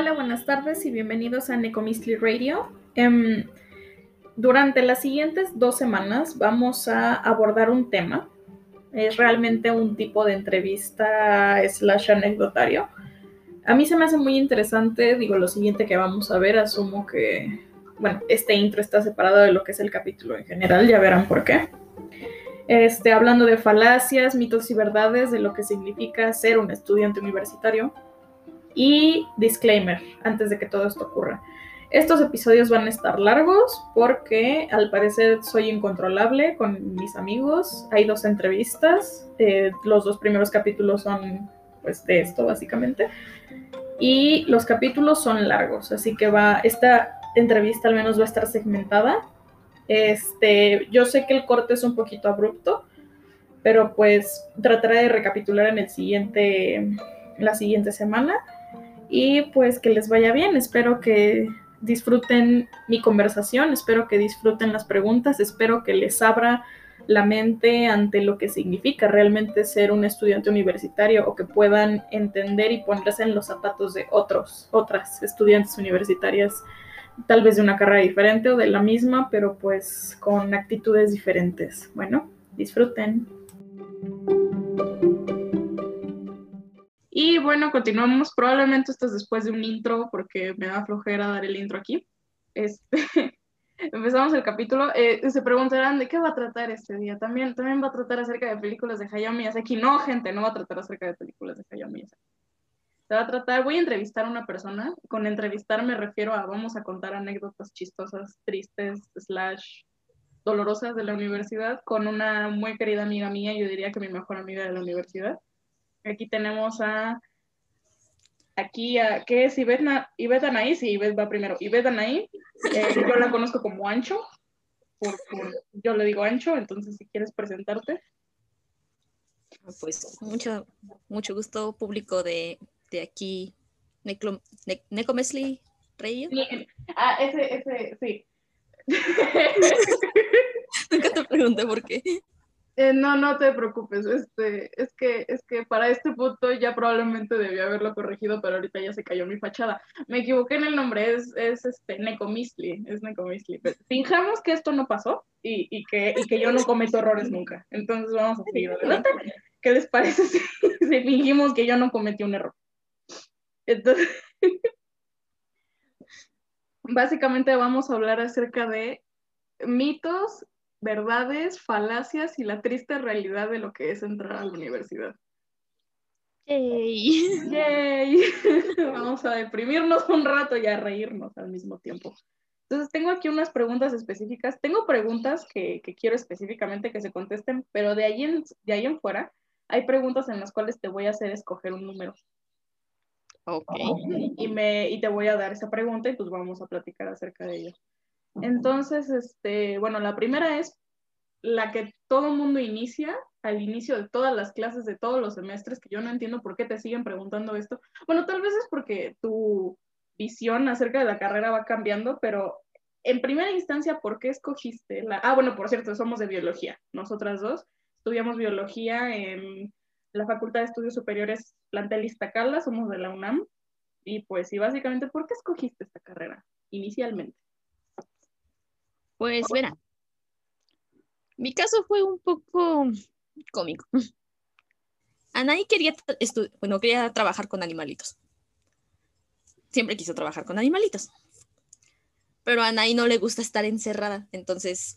Hola, buenas tardes y bienvenidos a Necomistly Radio. Em, durante las siguientes dos semanas vamos a abordar un tema. Es realmente un tipo de entrevista slash anecdotario. A mí se me hace muy interesante, digo, lo siguiente que vamos a ver, asumo que, bueno, este intro está separado de lo que es el capítulo en general, ya verán por qué. Este, hablando de falacias, mitos y verdades, de lo que significa ser un estudiante universitario y disclaimer, antes de que todo esto ocurra. Estos episodios van a estar largos porque al parecer soy incontrolable con mis amigos. Hay dos entrevistas. Eh, los dos primeros capítulos son pues de esto básicamente. Y los capítulos son largos, así que va, esta entrevista al menos va a estar segmentada. Este, yo sé que el corte es un poquito abrupto, pero pues trataré de recapitular en el siguiente, la siguiente semana y pues que les vaya bien. Espero que disfruten mi conversación, espero que disfruten las preguntas, espero que les abra la mente ante lo que significa realmente ser un estudiante universitario o que puedan entender y ponerse en los zapatos de otros, otras estudiantes universitarias, tal vez de una carrera diferente o de la misma, pero pues con actitudes diferentes. Bueno, disfruten. Y bueno, continuamos. Probablemente esto es después de un intro, porque me da flojera dar el intro aquí. Este, empezamos el capítulo. Eh, se preguntarán de qué va a tratar este día. También, también va a tratar acerca de películas de Hayao Miyazaki. No, gente, no va a tratar acerca de películas de Hayao Miyazaki. Se va a tratar, voy a entrevistar a una persona. Con entrevistar me refiero a vamos a contar anécdotas chistosas, tristes, slash dolorosas de la universidad con una muy querida amiga mía, yo diría que mi mejor amiga de la universidad. Aquí tenemos a. Aquí, a, ¿qué es Ivette, Anaí? Sí, Ivette va primero. Ivette Anaí, eh, yo la conozco como Ancho. Por, yo le digo Ancho, entonces si quieres presentarte. Pues mucho, mucho gusto, público de, de aquí, Neclo, ne, Necomesli Radio. Ah, ese, ese, sí. Nunca te pregunté por qué. Eh, no, no te preocupes, este, es que, es que para este punto ya probablemente debía haberlo corregido, pero ahorita ya se cayó mi fachada. Me equivoqué en el nombre, es, es este Necomisli, es Necomisli. fijamos que esto no pasó y, y, que, y que yo no cometo errores nunca. Entonces vamos a seguir adelante. ¿Qué les parece si, si fingimos que yo no cometí un error? Entonces, básicamente vamos a hablar acerca de mitos verdades, falacias y la triste realidad de lo que es entrar a la universidad. Yay. Yay. Vamos a deprimirnos un rato y a reírnos al mismo tiempo. Entonces, tengo aquí unas preguntas específicas. Tengo preguntas que, quiero específicamente que se contesten, pero de ahí, en, de ahí en fuera hay preguntas en las cuales te voy a hacer escoger un número. Ok. Y, me, y te voy a dar esa pregunta y pues vamos a platicar acerca de ello. Entonces, este, bueno, la primera es la que todo mundo inicia al inicio de todas las clases de todos los semestres, que yo no entiendo por qué te siguen preguntando esto. Bueno, tal vez es porque tu visión acerca de la carrera va cambiando, pero en primera instancia, ¿por qué escogiste la... Ah, bueno, por cierto, somos de biología, nosotras dos. Estudiamos biología en la Facultad de Estudios Superiores Plantel Iztacala, somos de la UNAM. Y pues sí, básicamente, ¿por qué escogiste esta carrera inicialmente? Pues verá, mi caso fue un poco cómico. Anaí quería, bueno, quería trabajar con animalitos. Siempre quiso trabajar con animalitos. Pero a Anaí no le gusta estar encerrada, entonces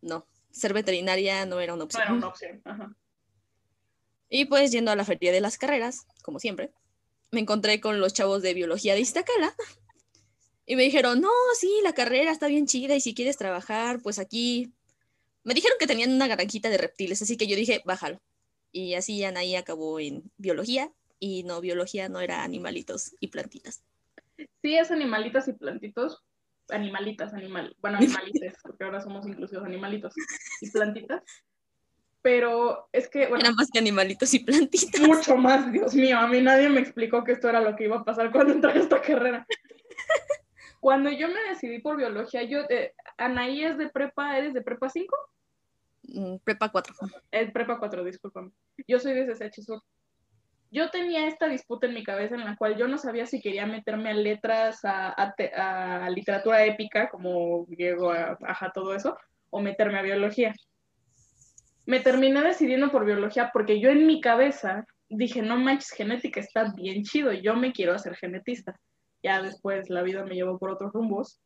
no, ser veterinaria no era una opción. No era una opción, Ajá. Y pues yendo a la feria de las carreras, como siempre, me encontré con los chavos de biología de Iztacala y me dijeron, no, sí, la carrera está bien chida y si quieres trabajar, pues aquí. Me dijeron que tenían una granjita de reptiles, así que yo dije, bájalo. Y así Anaí acabó en biología y no, biología no era animalitos y plantitas. Sí, es animalitos y plantitos. Animalitas, animal. Bueno, animalites, porque ahora somos inclusivos animalitos y plantitas. Pero es que, bueno. Era más que animalitos y plantitas. Mucho más, Dios mío. A mí nadie me explicó que esto era lo que iba a pasar cuando entré a esta carrera. Cuando yo me decidí por biología, yo, eh, Anaí es de prepa, ¿eres de prepa 5? Mm, prepa 4. Es prepa 4, discúlpame. Yo soy de CCH Sur. yo tenía esta disputa en mi cabeza en la cual yo no sabía si quería meterme a letras, a, a, literatura épica, como Diego, ajá, todo eso, o meterme a biología. Me terminé decidiendo por biología porque yo en mi cabeza dije, no manches, genética está bien chido, yo me quiero hacer genetista. Ya después la vida me llevó por otros rumbos.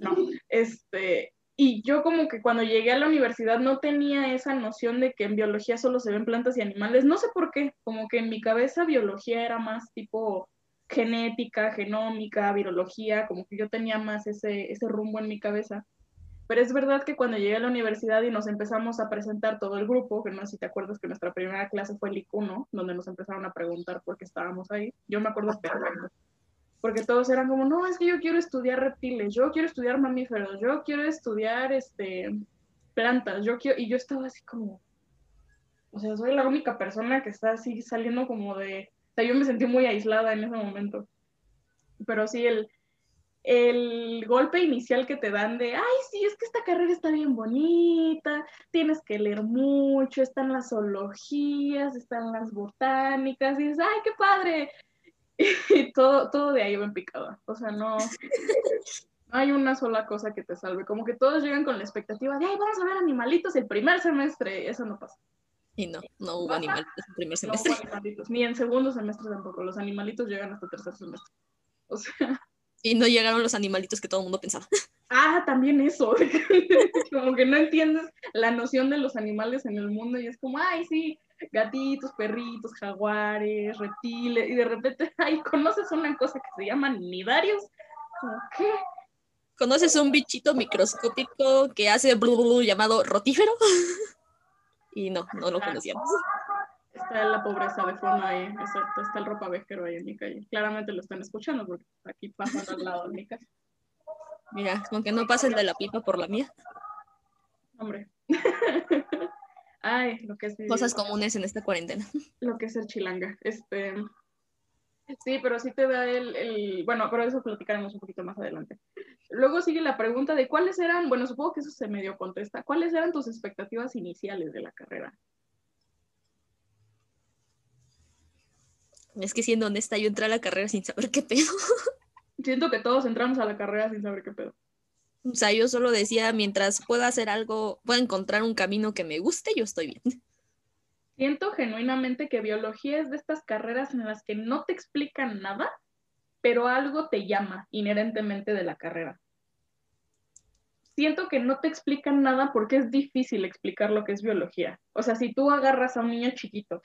No, este, y yo como que cuando llegué a la universidad no tenía esa noción de que en biología solo se ven plantas y animales. No sé por qué, como que en mi cabeza biología era más tipo genética, genómica, virología, como que yo tenía más ese, ese rumbo en mi cabeza. Pero es verdad que cuando llegué a la universidad y nos empezamos a presentar todo el grupo, que no sé si te acuerdas que nuestra primera clase fue el IC1, donde nos empezaron a preguntar por qué estábamos ahí. Yo me acuerdo perfecto porque todos eran como, no, es que yo quiero estudiar reptiles, yo quiero estudiar mamíferos, yo quiero estudiar este, plantas, yo quiero, y yo estaba así como, o sea, soy la única persona que está así saliendo como de, o sea, yo me sentí muy aislada en ese momento, pero sí, el, el golpe inicial que te dan de, ay, sí, es que esta carrera está bien bonita, tienes que leer mucho, están las zoologías, están las botánicas, y dices, ay, qué padre, y todo, todo de ahí va en picada. O sea, no, hay una sola cosa que te salve. Como que todos llegan con la expectativa de, ay, vamos a ver animalitos el primer semestre. Eso no pasa. Y no, no hubo animalitos el primer semestre. Ni en segundo semestre tampoco. Los animalitos llegan hasta tercer semestre. O sea. Y no llegaron los animalitos que todo el mundo pensaba. Ah, también eso. como que no entiendes la noción de los animales en el mundo y es como, ay, sí, gatitos, perritos, jaguares, reptiles, y de repente, ay, conoces una cosa que se llaman nidarios. ¿Qué? ¿Conoces un bichito microscópico que hace blu, llamado rotífero? y no, no lo conocíamos. Está la pobreza de fondo ahí, exacto, está el ropa vejero ahí en mi calle. Claramente lo están escuchando porque aquí pasan al lado de mi casa. Mira, aunque no pasen de la pipa por la mía. Hombre. Ay, lo que es Cosas comunes en esta cuarentena. Lo que es el chilanga. Este, sí, pero sí te da el, el, Bueno, pero eso platicaremos un poquito más adelante. Luego sigue la pregunta de cuáles eran, bueno, supongo que eso se medio contesta, ¿cuáles eran tus expectativas iniciales de la carrera? Es que siendo honesta, yo entré a la carrera sin saber qué pedo. Siento que todos entramos a la carrera sin saber qué pedo. O sea, yo solo decía, mientras pueda hacer algo, pueda encontrar un camino que me guste, yo estoy bien. Siento genuinamente que biología es de estas carreras en las que no te explican nada, pero algo te llama inherentemente de la carrera. Siento que no te explican nada porque es difícil explicar lo que es biología. O sea, si tú agarras a un niño chiquito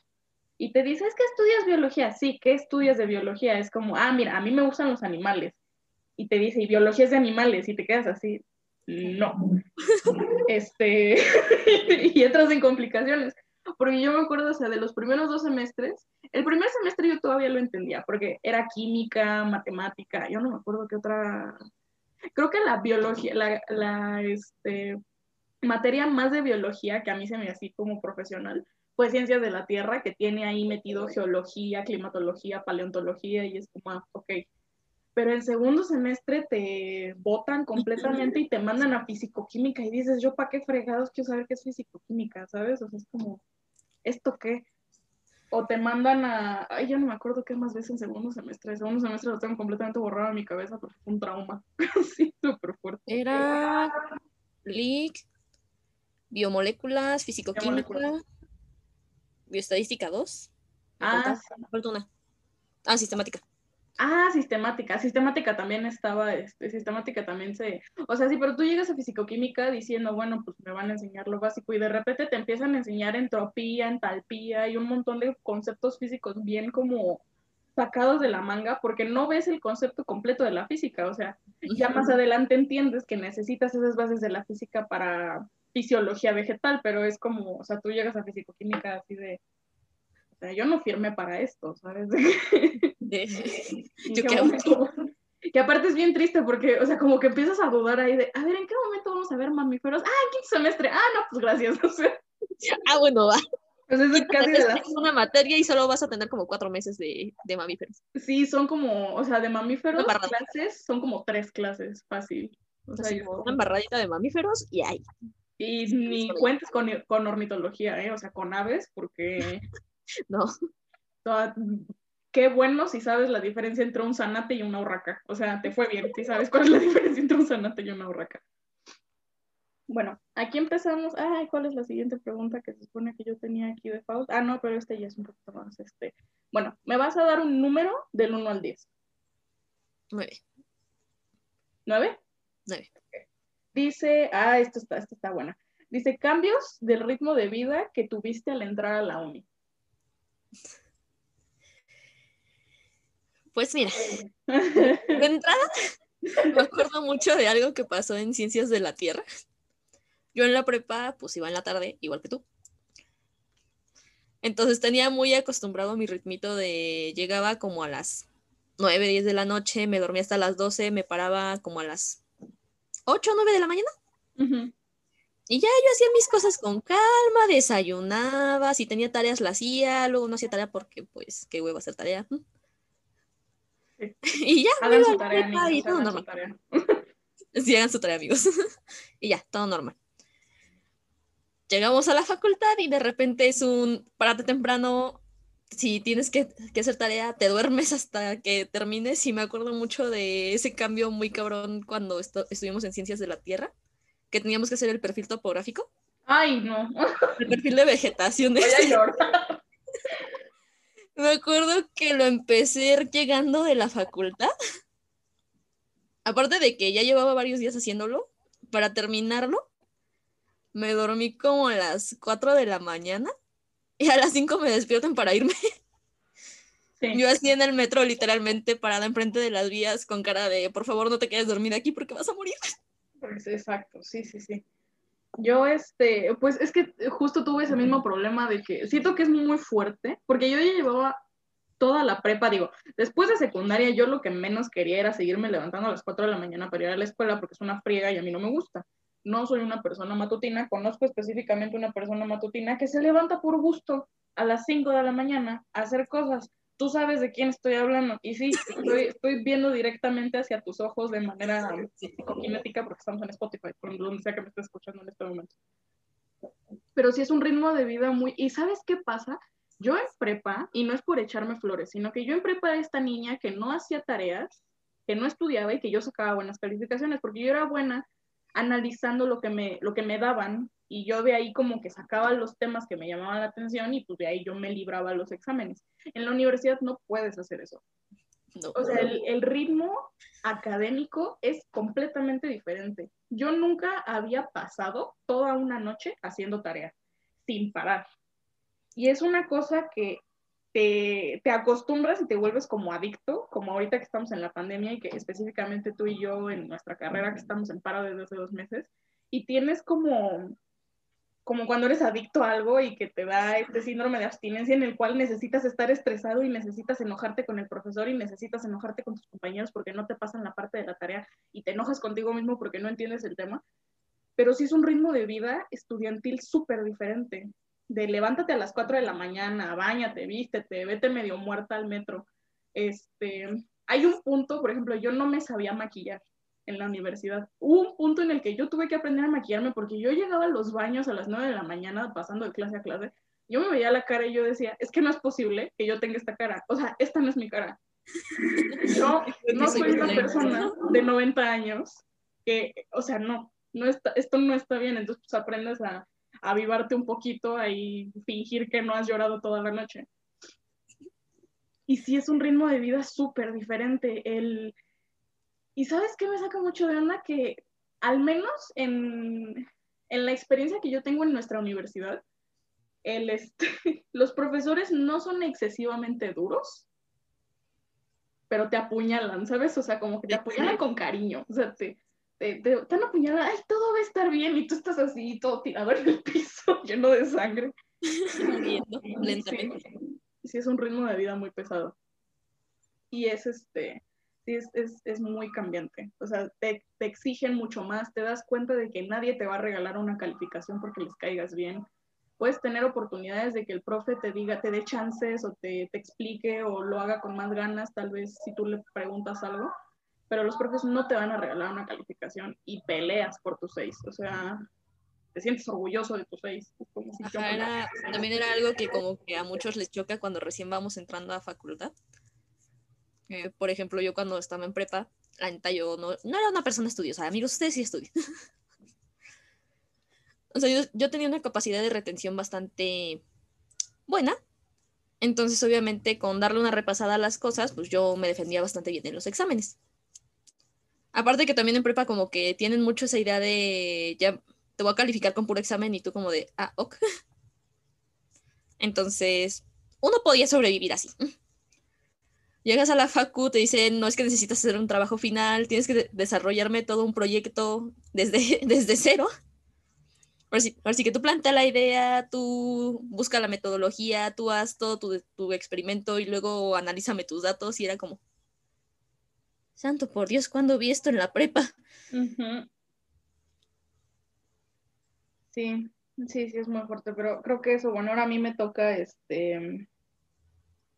y te dices, que estudias biología? Sí, ¿qué estudias de biología? Es como, ah, mira, a mí me gustan los animales y te dice, y biología es de animales, y te quedas así, no. este, y entras en complicaciones. Porque yo me acuerdo, o sea, de los primeros dos semestres, el primer semestre yo todavía lo entendía, porque era química, matemática, yo no me acuerdo qué otra, creo que la biología, la, la este, materia más de biología que a mí se me así como profesional, fue ciencias de la Tierra, que tiene ahí metido geología, climatología, paleontología, y es como, ah, ok, pero en segundo semestre te botan completamente y te mandan a fisicoquímica y dices, yo para qué fregados quiero saber qué es fisicoquímica, ¿sabes? O sea, es como, ¿esto qué? O te mandan a, ay, yo no me acuerdo qué más ves en segundo semestre. En segundo semestre lo tengo completamente borrado en mi cabeza porque fue un trauma. sí, súper fuerte. Era LIC, biomoléculas, fisicoquímica, bioestadística 2. Ah, falta una. Ah, sistemática. Ah, sistemática. Sistemática también estaba, este, sistemática también se. O sea, sí, pero tú llegas a fisicoquímica diciendo, bueno, pues me van a enseñar lo básico y de repente te empiezan a enseñar entropía, entalpía y un montón de conceptos físicos bien como sacados de la manga porque no ves el concepto completo de la física. O sea, ya más adelante entiendes que necesitas esas bases de la física para fisiología vegetal, pero es como, o sea, tú llegas a fisicoquímica así de, sea, yo no firmé para esto, ¿sabes? yo que aparte es bien triste porque, o sea, como que empiezas a dudar ahí de, a ver, ¿en qué momento vamos a ver mamíferos? Ah, en quinto semestre. Ah, no, pues gracias. ah, bueno, va. Pues es casi de la... una materia y solo vas a tener como cuatro meses de, de mamíferos. Sí, son como, o sea, de mamíferos clases, son como tres clases, fácil. O sea, una embarradita de mamíferos y ahí. Y ni cuentes con, con ornitología, ¿eh? O sea, con aves, porque no. qué bueno si sabes la diferencia entre un zanate y una urraca. O sea, te fue bien si sabes cuál es la diferencia entre un zanate y una urraca. Bueno, aquí empezamos. Ay, ¿cuál es la siguiente pregunta que se supone que yo tenía aquí de Faust? Ah, no, pero este ya es un poquito más. Este. Bueno, me vas a dar un número del 1 al 10. 9. ¿9? 9. Dice, ah, esto está, esto está buena. Dice, cambios del ritmo de vida que tuviste al entrar a la uni. Pues mira, de entrada me acuerdo mucho de algo que pasó en Ciencias de la Tierra. Yo en la prepa, pues iba en la tarde, igual que tú. Entonces tenía muy acostumbrado mi ritmito de llegaba como a las 9, 10 de la noche, me dormía hasta las 12, me paraba como a las 8 o 9 de la mañana. Y ya yo hacía mis cosas con calma, desayunaba, si tenía tareas la hacía, luego no hacía tarea porque pues qué huevo hacer tarea. y ya, hagan su tarea, amigos, y todo normal. sí, hagan su tarea, amigos. y ya, todo normal. Llegamos a la facultad y de repente es un párate temprano. Si tienes que, hacer tarea, te duermes hasta que termines. Y me acuerdo mucho de ese cambio muy cabrón cuando estuvimos en Ciencias de la Tierra, que teníamos que hacer el perfil topográfico. Ay, no. El perfil de vegetación. Me acuerdo que lo empecé llegando de la facultad. Aparte de que ya llevaba varios días haciéndolo, para terminarlo, me dormí como a las 4 de la mañana y a las 5 me despiertan para irme. Yo así en el metro, literalmente parada enfrente de las vías con cara de, por favor, no te quedes dormida aquí porque vas a morir. Pues exacto, sí, sí, sí. Yo, este, pues es que justo tuve ese mismo problema de que siento que es muy fuerte, porque yo ya llevaba toda la prepa, digo, después de secundaria yo lo que menos quería era seguirme levantando a las 4 de la mañana para ir a la escuela porque es una friega y a mí no me gusta. No soy una persona matutina, conozco específicamente una persona matutina que se levanta por gusto a las 5 de la mañana a hacer cosas. Tú sabes de quién estoy hablando. Y sí, estoy, estoy viendo directamente hacia tus ojos de manera psicoquinética porque estamos en Spotify, por donde sea que me estés escuchando en este momento. Pero sí es un ritmo de vida muy... ¿Y sabes qué pasa? Yo en prepa, y no es por echarme flores, sino que yo en prepa era esta niña que no hacía tareas, que no estudiaba y que yo sacaba buenas calificaciones, porque yo era buena analizando lo que me, lo que me daban y yo de ahí como que sacaba los temas que me llamaban la atención y pues de ahí yo me libraba los exámenes. En la universidad no puedes hacer eso. O sea, el, el, ritmo académico es completamente diferente. Yo nunca había pasado toda una noche haciendo tarea sin parar. Y es una cosa que te, te, acostumbras y te vuelves como adicto, como ahorita que estamos en la pandemia y que específicamente tú y yo en nuestra carrera que estamos en paro desde hace dos meses, y tienes como, como cuando eres adicto a algo y que te da este síndrome de abstinencia en el cual necesitas estar estresado y necesitas enojarte con el profesor y necesitas enojarte con tus compañeros porque no te pasan la parte de la tarea y te enojas contigo mismo porque no entiendes el tema. Pero sí es un ritmo de vida estudiantil súper diferente de levántate a las 4 de la mañana, bañate, vístete, vete medio muerta al metro. Este, hay un punto, por ejemplo, yo no me sabía maquillar en la universidad. Hubo un punto en el que yo tuve que aprender a maquillarme porque yo llegaba a los baños a las 9 de la mañana pasando de clase a clase. Yo me veía la cara y yo decía, es que no es posible que yo tenga esta cara. O sea, esta no es mi cara. Yo no soy una persona de 90 años que, o sea, no, no está, esto no está bien. Entonces, pues aprendes a, avivarte un poquito y fingir que no has llorado toda la noche. Y sí es un ritmo de vida súper diferente. El... Y sabes qué me saca mucho de onda que al menos en, en la experiencia que yo tengo en nuestra universidad, el este, los profesores no son excesivamente duros, pero te apuñalan, ¿sabes? O sea, como que te apuñalan con cariño. O sea, te, te, te, ay, todo va a estar bien, y tú estás así, todo tirado en el piso, lleno de sangre. Muriendo lentamente. Sí, es un ritmo de vida muy pesado. Y es este, sí, es, es, es muy cambiante. O sea, te, te, exigen mucho más, te das cuenta de que nadie te va a regalar una calificación porque les caigas bien. Puedes tener oportunidades de que el profe te diga, te dé chances o te, te explique o lo haga con más ganas, tal vez si tú le preguntas algo pero los profes no te van a regalar una calificación y peleas por tus seis. O sea, te sientes orgulloso de tu face. también era algo que como que a muchos les choca cuando recién vamos entrando a facultad. Eh, por ejemplo, yo cuando estaba en prepa, la neta yo no, no era una persona estudiosa, amigos, ustedes sí estudian. o sea, yo, yo tenía una capacidad de retención bastante buena, entonces, obviamente, con darle una repasada a las cosas, pues yo me defendía bastante bien en los exámenes. Aparte que también en prepa como que tienen mucho esa idea de, ya te voy a calificar con puro examen y tú como de, ah, ok. Entonces, uno podía sobrevivir así. Llegas a la facu, te dicen, no es que necesitas hacer un trabajo final, tienes que desarrollarme todo un proyecto desde, desde cero. Ahora sí, que tú plantea la idea, tú busca la metodología, tú haz todo tu, experimento y luego analízame tus datos y era como, santo por Dios, ¿cuándo vi esto en la prepa? Sí, sí, sí, es muy fuerte, pero creo que eso, bueno, ahora a mí me toca, este,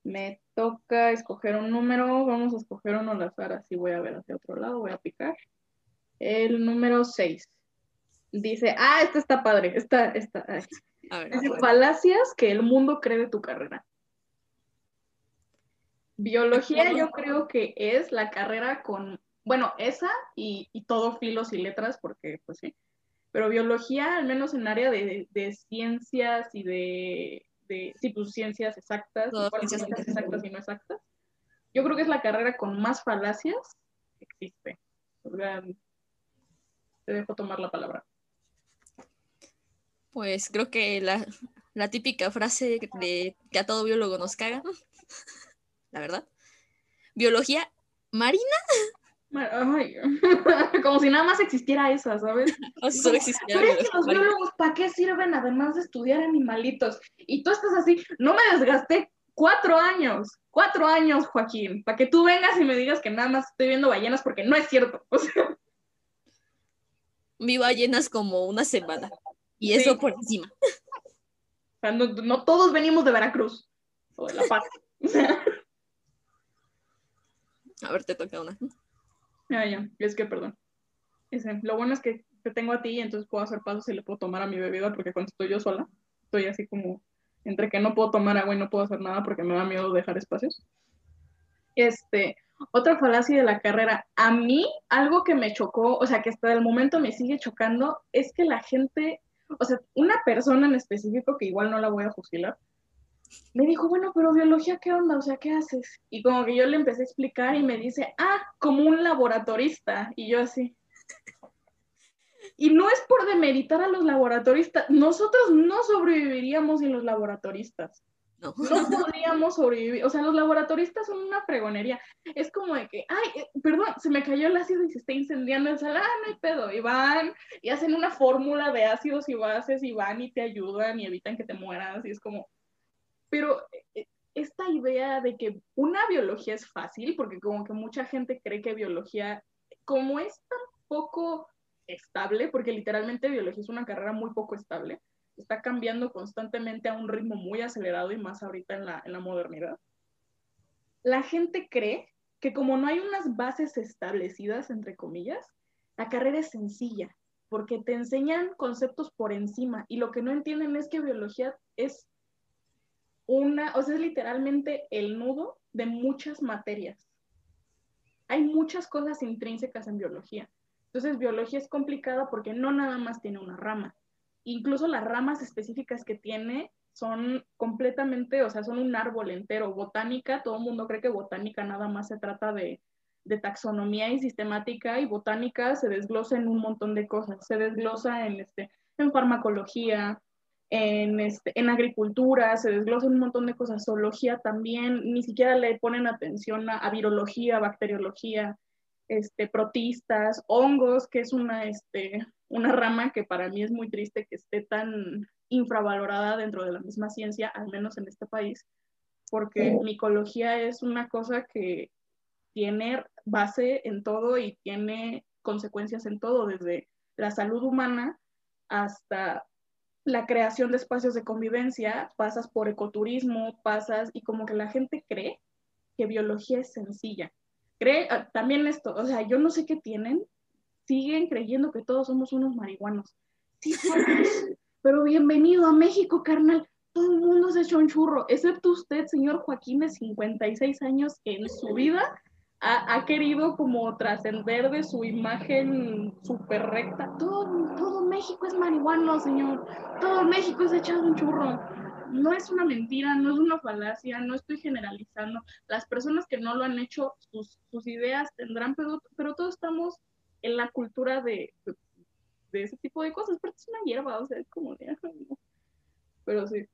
me toca escoger un número, vamos a escoger uno al azar, así voy a ver hacia otro lado, voy a picar. El número 6 dice, ah, esta está padre, esta, esta, dice, falacias que el mundo cree de tu carrera. Biología yo creo que es la carrera con, bueno, esa y, todo filos y letras, porque pues sí, pero biología, al menos en área de, ciencias y de, de, sí, pues ciencias exactas, ciencias exactas. y no exactas, yo creo que es la carrera con más falacias que existe. Te dejo tomar la palabra. Pues creo que la, típica frase de que a todo biólogo nos caga, la verdad. Biología marina. como si nada más existiera esa, ¿sabes? O solo existiera Pero es que los biólogos, ¿para qué sirven además de estudiar animalitos? Y tú estás así, no me desgasté cuatro años, cuatro años, Joaquín, para que tú vengas y me digas que nada más estoy viendo ballenas porque no es cierto. O sea. Vi ballenas como una semana. Y eso por encima. O sea, no, todos venimos de Veracruz o de La Paz. A ver, te toca una. Ah, ya, es que perdón. lo bueno es que te tengo a ti y entonces puedo hacer pasos y le puedo tomar a mi bebida porque cuando estoy yo sola, estoy así como entre que no puedo tomar agua y no puedo hacer nada porque me da miedo dejar espacios. Este, otra falacia de la carrera. A mí, algo que me chocó, o sea, que hasta el momento me sigue chocando, es que la gente o sea, una persona en específico, que igual no la voy a fusilar, me dijo, bueno, pero biología, ¿qué onda? O sea, ¿qué haces? Y como que yo le empecé a explicar y me dice, ah, como un laboratorista. Y yo así. Y no es por demeritar a los laboratoristas, nosotros no sobreviviríamos sin los laboratoristas. No. podríamos sobrevivir. O sea, los laboratoristas son una fregonería. Es como de que, ay, eh, perdón, se me cayó el ácido y se está incendiando el sal. Ah, no hay pedo. Y van y hacen una fórmula de ácidos y bases y van y te ayudan y evitan que te mueras. Y es como. Pero eh, esta idea de que una biología es fácil, porque como que mucha gente cree que biología, como es tan poco estable, porque literalmente biología es una carrera muy poco estable está cambiando constantemente a un ritmo muy acelerado y más ahorita en la, en la modernidad. La gente cree que como no hay unas bases establecidas, entre comillas, la carrera es sencilla, porque te enseñan conceptos por encima y lo que no entienden es que biología es una, o sea, es literalmente el nudo de muchas materias. Hay muchas cosas intrínsecas en biología. Entonces, biología es complicada porque no nada más tiene una rama, incluso las ramas específicas que tiene son completamente, o sea, son un árbol entero. Botánica, todo el mundo cree que botánica nada más se trata de, taxonomía y sistemática, y botánica se desglosa en un montón de cosas. Se desglosa en, este, en farmacología, en, este, en agricultura, se desglosa en un montón de cosas. Zoología también, ni siquiera le ponen atención a, a virología, bacteriología, este, protistas, hongos, que es una, este, una rama que para mí es muy triste que esté tan infravalorada dentro de la misma ciencia, al menos en este país, porque micología es una cosa que tiene base en todo y tiene consecuencias en todo, desde la salud humana hasta la creación de espacios de convivencia, pasas por ecoturismo, pasas y como que la gente cree que biología es sencilla. Cree ah, también esto, o sea, yo no sé qué tienen, siguen creyendo que todos somos unos marihuanos. sí pero bienvenido a México, carnal. Todo el mundo se echó un churro, excepto usted, señor Joaquín, de 56 años, en su vida ha, ha querido como trascender de su imagen súper recta. Todo, todo México es marihuano, señor. Todo México se echado un churro. No es una mentira, no es una falacia, no estoy generalizando. Las personas que no lo han hecho, sus, sus ideas tendrán, pero, pero todos estamos en la cultura de, de ese tipo de cosas, pero es una hierba, o sea, es como de, no. Pero sí.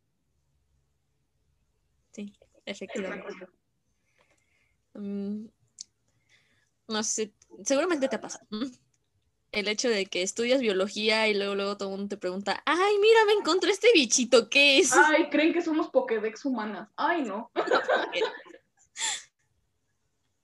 Sí, efectivamente. Mm, no sé, seguramente te ha pasado. El hecho de que estudias biología y luego, luego todo el mundo te pregunta, ay, mira, me encontré este bichito, ¿qué es? Ay, creen que somos Pokédex humanas. Ay, no.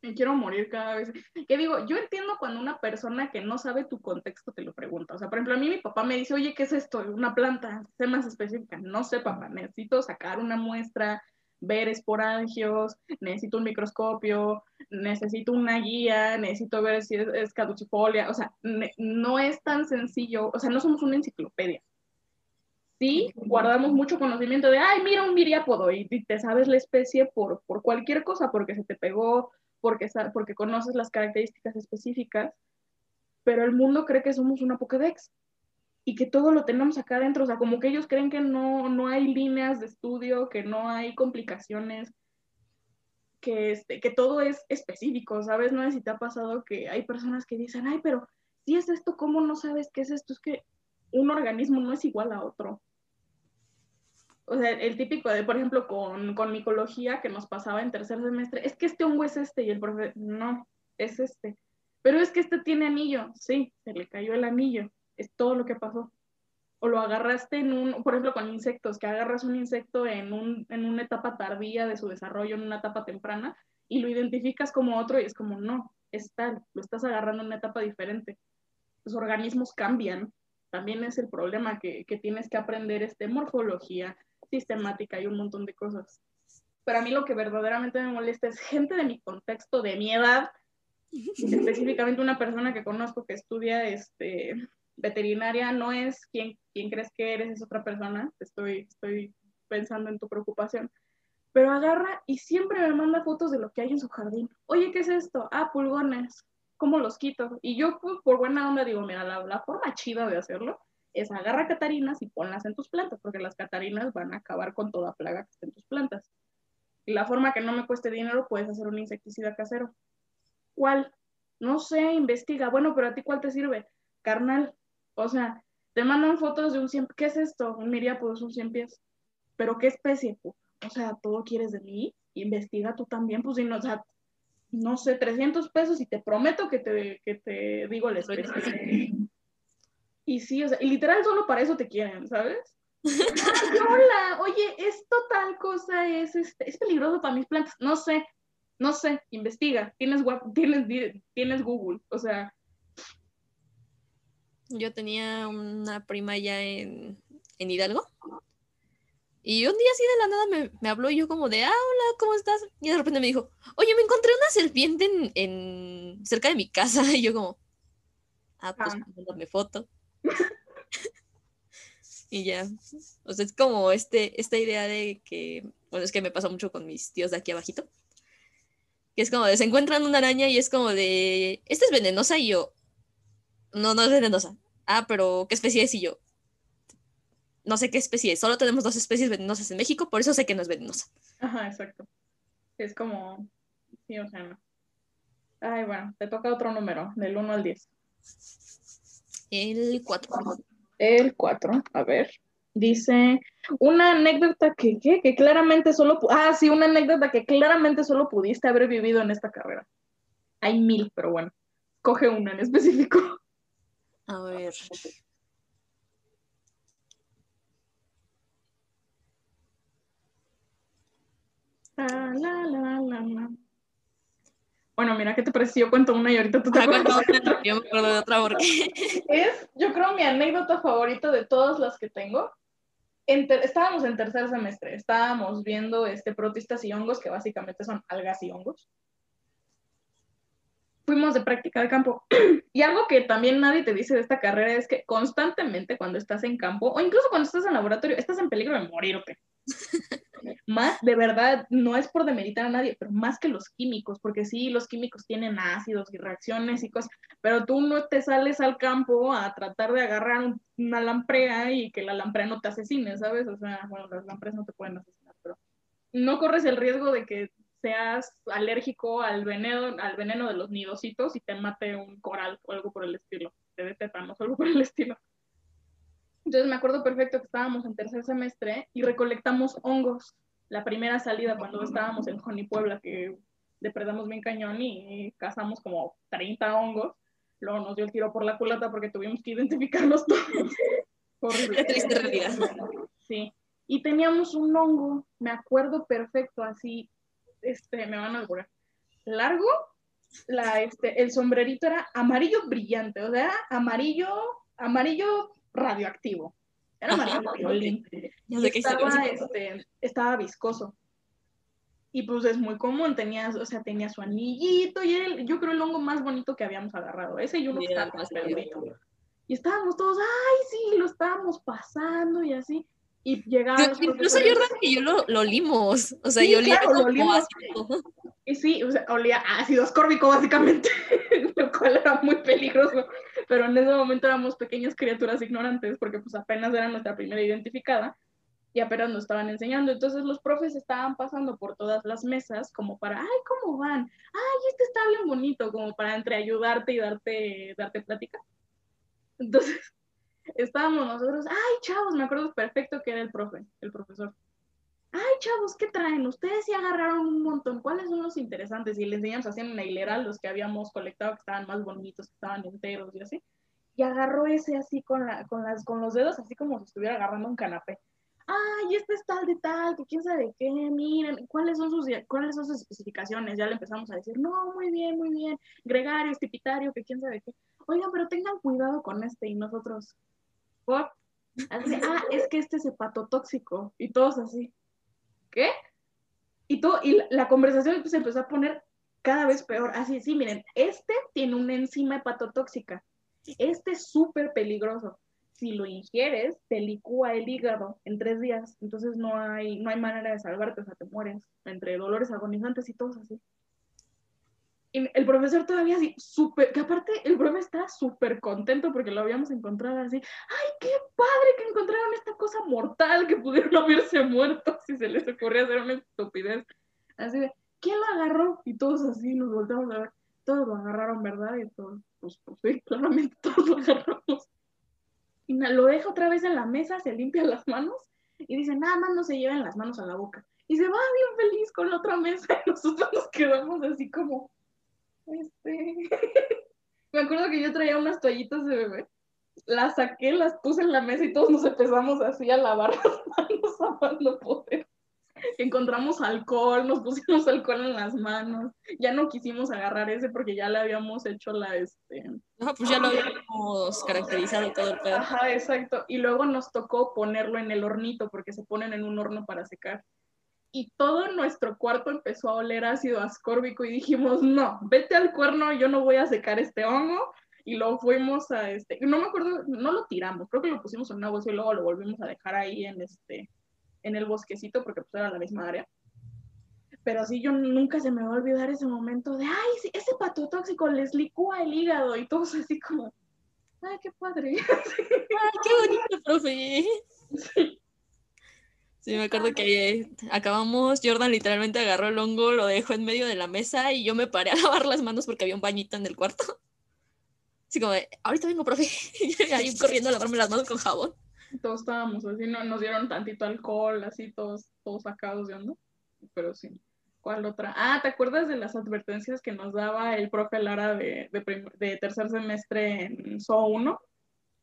Me quiero morir cada vez. Que digo, yo entiendo cuando una persona que no sabe tu contexto te lo pregunta. O sea, por ejemplo, a mí mi papá me dice, oye, ¿qué es esto? Una planta, sé más específica. No sé, papá, necesito sacar una muestra, ver esporangios, necesito un microscopio, necesito una guía, necesito ver si es, es caducifolia. O sea, ne- no es tan sencillo. O sea, no somos una enciclopedia. Sí, guardamos mucho conocimiento de, ay, mira un miriápodo y, y te sabes la especie por, por cualquier cosa, porque se te pegó, porque, porque conoces las características específicas, pero el mundo cree que somos una Pokédex y que todo lo tenemos acá adentro, o sea, como que ellos creen que no, no hay líneas de estudio, que no hay complicaciones, que, este, que todo es específico, ¿sabes? No sé si te ha pasado que hay personas que dicen, ay, pero si es esto, ¿cómo no sabes qué es esto? Es que un organismo no es igual a otro. O sea, el típico de, por ejemplo, con, con micología que nos pasaba en tercer semestre, es que este hongo es este y el profe, no, es este. Pero es que este tiene anillo, sí, se le cayó el anillo, es todo lo que pasó. O lo agarraste en un, por ejemplo, con insectos, que agarras un insecto en, un, en una etapa tardía de su desarrollo, en una etapa temprana, y lo identificas como otro y es como, no, es tal, lo estás agarrando en una etapa diferente. Los organismos cambian, también es el problema que, que tienes que aprender este, morfología, sistemática y un montón de cosas. Pero a mí lo que verdaderamente me molesta es gente de mi contexto, de mi edad, específicamente una persona que conozco que estudia este, veterinaria, no es quien, crees que eres, es otra persona, estoy, estoy pensando en tu preocupación, pero agarra y siempre me manda fotos de lo que hay en su jardín. Oye, ¿qué es esto? Ah, pulgones, ¿cómo los quito? Y yo pues, por buena onda digo, mira, la, la forma chida de hacerlo es agarra catarinas y ponlas en tus plantas, porque las catarinas van a acabar con toda plaga que esté en tus plantas. Y la forma que no me cueste dinero, puedes hacer un insecticida casero. ¿Cuál? No sé, investiga. Bueno, pero a ti cuál te sirve? Carnal. O sea, te mandan fotos de un cien... ¿Qué es esto? Un miriápodo, un cien pies. ¿Pero qué especie? Pues, o sea, todo quieres de mí. Investiga tú también, pues, si no, o sea, no sé, 300 pesos y te prometo que te, que te digo la especie. Y sí, o sea, y literal solo para eso te quieren, ¿sabes? Ay, hola, oye, esto tal cosa es, este, es peligroso para mis plantas. No sé, no sé, investiga. Tienes, tienes, tienes Google, o sea. Yo tenía una prima ya en, en Hidalgo. Y un día así de la nada me, me, habló y yo como de, ah, hola, ¿cómo estás? Y de repente me dijo, oye, me encontré una serpiente en, en cerca de mi casa. Y yo como, ah, pues ah. mándame foto. y ya. O sea, es como este, esta idea de que, bueno, es que me pasa mucho con mis tíos de aquí abajito. Que es como de, se encuentran una araña y es como de, esta es venenosa y yo, no, no es venenosa. Ah, pero ¿qué especie es? Y yo, no sé qué especie es. Solo tenemos dos especies venenosas en México, por eso sé que no es venenosa. Ajá, exacto. Es como, sí, o sea, no. Ay, bueno, te toca otro número, del 1 al 10. El 4. El 4, a ver. Dice, una anécdota que, ¿qué? que claramente solo, ah, sí, una anécdota que claramente solo pudiste haber vivido en esta carrera. Hay mil, pero bueno, coge una en específico. A ver. La, la, la, la, la. Bueno, mira, ¿qué te pareció? Cuento una y ahorita tú te acuerdas. Yo me acuerdo de otra porque... Es, yo creo, mi anécdota favorita de todas las que tengo. En ter... estábamos en tercer semestre, estábamos viendo este, protistas y hongos, que básicamente son algas y hongos. Fuimos de práctica de campo. y algo que también nadie te dice de esta carrera es que constantemente cuando estás en campo, o incluso cuando estás en laboratorio, estás en peligro de morirte. más, de verdad, no es por demeritar a nadie, pero más que los químicos, porque sí, los químicos tienen ácidos y reacciones y cosas, pero tú no te sales al campo a tratar de agarrar una lamprea y que la lamprea no te asesine, ¿sabes? O sea, bueno, las lampreas no te pueden asesinar, pero no corres el riesgo de que seas alérgico al veneno, al veneno de los nidositos y te mate un coral o algo por el estilo, te dé tétanos o algo por el estilo. Entonces me acuerdo perfecto que estábamos en tercer semestre y recolectamos hongos. La primera salida cuando estábamos en Joni Puebla, que depredamos bien cañón y cazamos como 30 hongos. Luego nos dio el tiro por la culata porque tuvimos que identificarlos todos. Horrible. Qué triste realidad. Sí. Y teníamos un hongo, me acuerdo perfecto, así, este, me van a devorar. Largo, la, este, el sombrerito era amarillo brillante, o sea, amarillo, amarillo radioactivo. Era amarillo violín. estaba, este, estaba viscoso. Y pues es muy común, tenía, o sea, tenía su anillito y era, yo creo el hongo más bonito que habíamos agarrado. Ese y uno estaba más Y estábamos todos, ay, sí, lo estábamos pasando y así. Y llegaban Incluso Jordan y yo lo, lo limos. O sea, yo claro, lo limos. Y sí, o sea, olía ácido ascórbico básicamente, lo cual era muy peligroso. Pero en ese momento éramos pequeñas criaturas ignorantes porque pues apenas era nuestra primera identificada y apenas nos estaban enseñando. Entonces los profes estaban pasando por todas las mesas como para, ay, ¿cómo van? Ay, este está bien bonito, como para entre ayudarte y darte, darte plática. Entonces estábamos nosotros, ay, chavos, me acuerdo perfecto que era el profe, el profesor. Ay, chavos, ¿qué traen? Ustedes sí agarraron un montón. ¿Cuáles son los interesantes? Y les enseñamos así en una hilera los que habíamos colectado, que estaban más bonitos, que estaban enteros y así. Y agarró ese así con, la, con, las, con los dedos, así como si estuviera agarrando un canapé. Ay, este es tal de tal, que quién sabe qué, miren, ¿cuáles son sus, cuáles son sus especificaciones? Ya le empezamos a decir, no, muy bien, muy bien, gregario, estipitario, que quién sabe qué. Oigan, pero tengan cuidado con este y nosotros, ah, es que este es hepatotóxico. Y todos así, ¿qué? Y, todo, y la, conversación se empezó a poner cada vez peor. Así, sí, miren, este tiene una enzima hepatotóxica. Este es súper peligroso. Si lo ingieres, te licúa el hígado en tres días. Entonces no hay, no hay manera de salvarte, o sea, te mueres entre dolores agonizantes y todo así. El profesor todavía así, súper, que aparte el profe está súper contento porque lo habíamos encontrado así, ay, qué padre que encontraron esta cosa mortal que pudieron haberse muerto si se les ocurrió hacer una estupidez. Así de, ¿quién lo agarró? Y todos así nos volteamos a ver, todos lo agarraron, ¿verdad? Y todos, pues, pues sí, claramente todos lo agarramos. Y lo deja otra vez en la mesa, se limpia las manos y dice, nada más no se lleven las manos a la boca. Y se va bien feliz con la otra mesa y nosotros nos quedamos así como, este, me acuerdo que yo traía unas toallitas de bebé. Las saqué, las puse en la mesa y todos nos empezamos así a lavar las manos a más poder. Encontramos alcohol, nos pusimos alcohol en las manos. Ya no quisimos agarrar ese porque ya le habíamos hecho la este. No, pues ya lo habíamos caracterizado todo el pedo. Ajá, exacto. Y luego nos tocó ponerlo en el hornito porque se ponen en un horno para secar y todo nuestro cuarto empezó a oler ácido ascórbico y dijimos, no, vete al cuerno, yo no voy a secar este hongo. Y lo fuimos a, este, no me acuerdo, no lo tiramos, creo que lo pusimos en una bolsa y luego lo volvimos a dejar ahí en, este, en el bosquecito porque pues era la misma área. Pero sí, yo nunca se me va a olvidar ese momento de, ay, ese patotóxico les licúa el hígado y todos así como, ay, qué padre. ay, qué bonito, profe. Sí. Sí, me acuerdo que acabamos, Jordan literalmente agarró el hongo, lo dejó en medio de la mesa y yo me paré a lavar las manos porque había un bañito en el cuarto. Así como de, ahorita vengo, profe. Y ahí corriendo a lavarme las manos con jabón. Todos estábamos así, no, nos dieron tantito alcohol, así todos, todos sacados de onda. Pero sí. ¿Cuál otra? Ah, ¿te acuerdas de las advertencias que nos daba el profe Lara de, de, de tercer semestre en SO 1?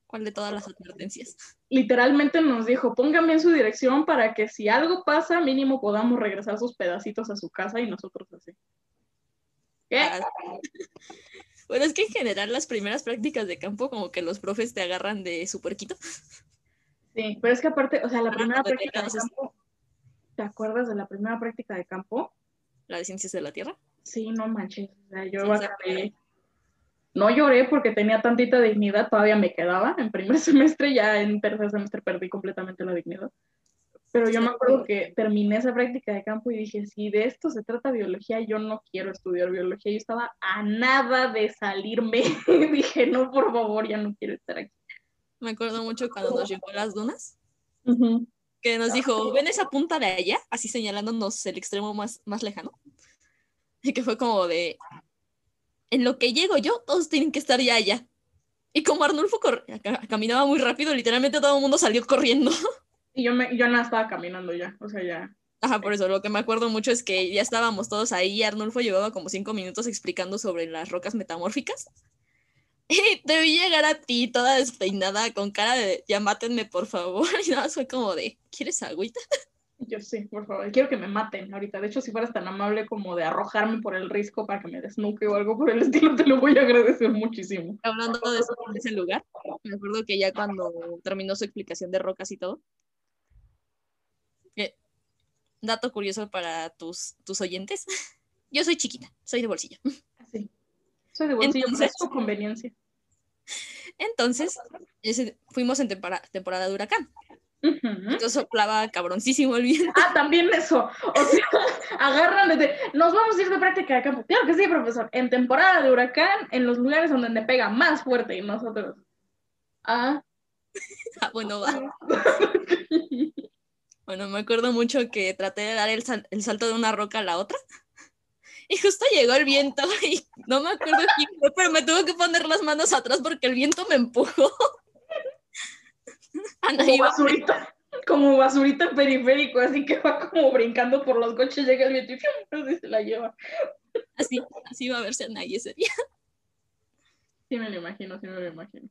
¿Cuál de todas las advertencias? Literalmente nos dijo, póngame en su dirección para que si algo pasa, mínimo podamos regresar sus pedacitos a su casa y nosotros así. ¿Qué? Ah, bueno, es que en general las primeras prácticas de campo como que los profes te agarran de su puerquito. Sí, pero es que aparte, o sea, la primera práctica de campo, ¿te acuerdas de la primera práctica de campo? ¿La de ciencias de la Tierra? Sí, no manches, o sea, yo No lloré porque tenía tantita dignidad, todavía me quedaba. En primer semestre, ya en tercer semestre perdí completamente la dignidad. Pero yo me acuerdo que terminé esa práctica de campo y dije, si de esto se trata biología, yo no quiero estudiar biología. Yo estaba a nada de salirme. dije, no, por favor, ya no quiero estar aquí. Me acuerdo mucho cuando nos llegó las dunas, que nos dijo, ven esa punta de allá, así señalándonos el extremo más, más lejano. Y que fue como de, en lo que llego yo, todos tienen que estar ya allá. Y como Arnulfo caminaba muy rápido, literalmente todo el mundo salió corriendo. Y yo, me, yo no estaba caminando ya, o sea, ya. Ajá, por eso lo que me acuerdo mucho es que ya estábamos todos ahí y Arnulfo llevaba como cinco minutos explicando sobre las rocas metamórficas. Y te vi llegar a ti toda despeinada con cara de ya mátenme por favor. Y nada más fue como de, ¿quieres agüita? Yo sí, por favor. Quiero que me maten ahorita. De hecho, si fueras tan amable como de arrojarme por el risco para que me desnuque o algo por el estilo, te lo voy a agradecer muchísimo. Hablando de, de ese lugar, me acuerdo que ya cuando terminó su explicación de rocas y todo, dato curioso para tus, tus oyentes. Yo soy chiquita, soy de bolsillo. Sí. Soy de bolsillo, entonces, es conveniencia. Entonces, fuimos en temporada de huracán. Entonces soplaba cabroncísimo el viento. Ah, también eso. O sea, agarran de, nos vamos a ir de práctica de campo. Claro que sí, profesor. En temporada de huracán, en los lugares donde me pega más fuerte y nosotros. Ah. ah bueno, va. Bueno, me acuerdo mucho que traté de dar el, salto de una roca a la otra. Y justo llegó el viento y no me acuerdo quién fue, pero me tuve que poner las manos atrás porque el viento me empujó. como basurita, como basurita periférico, así que va como brincando por los coches, llega el viento y se la lleva. Así, así va a verse a nadie ese día. Sí me lo imagino, sí me lo imagino.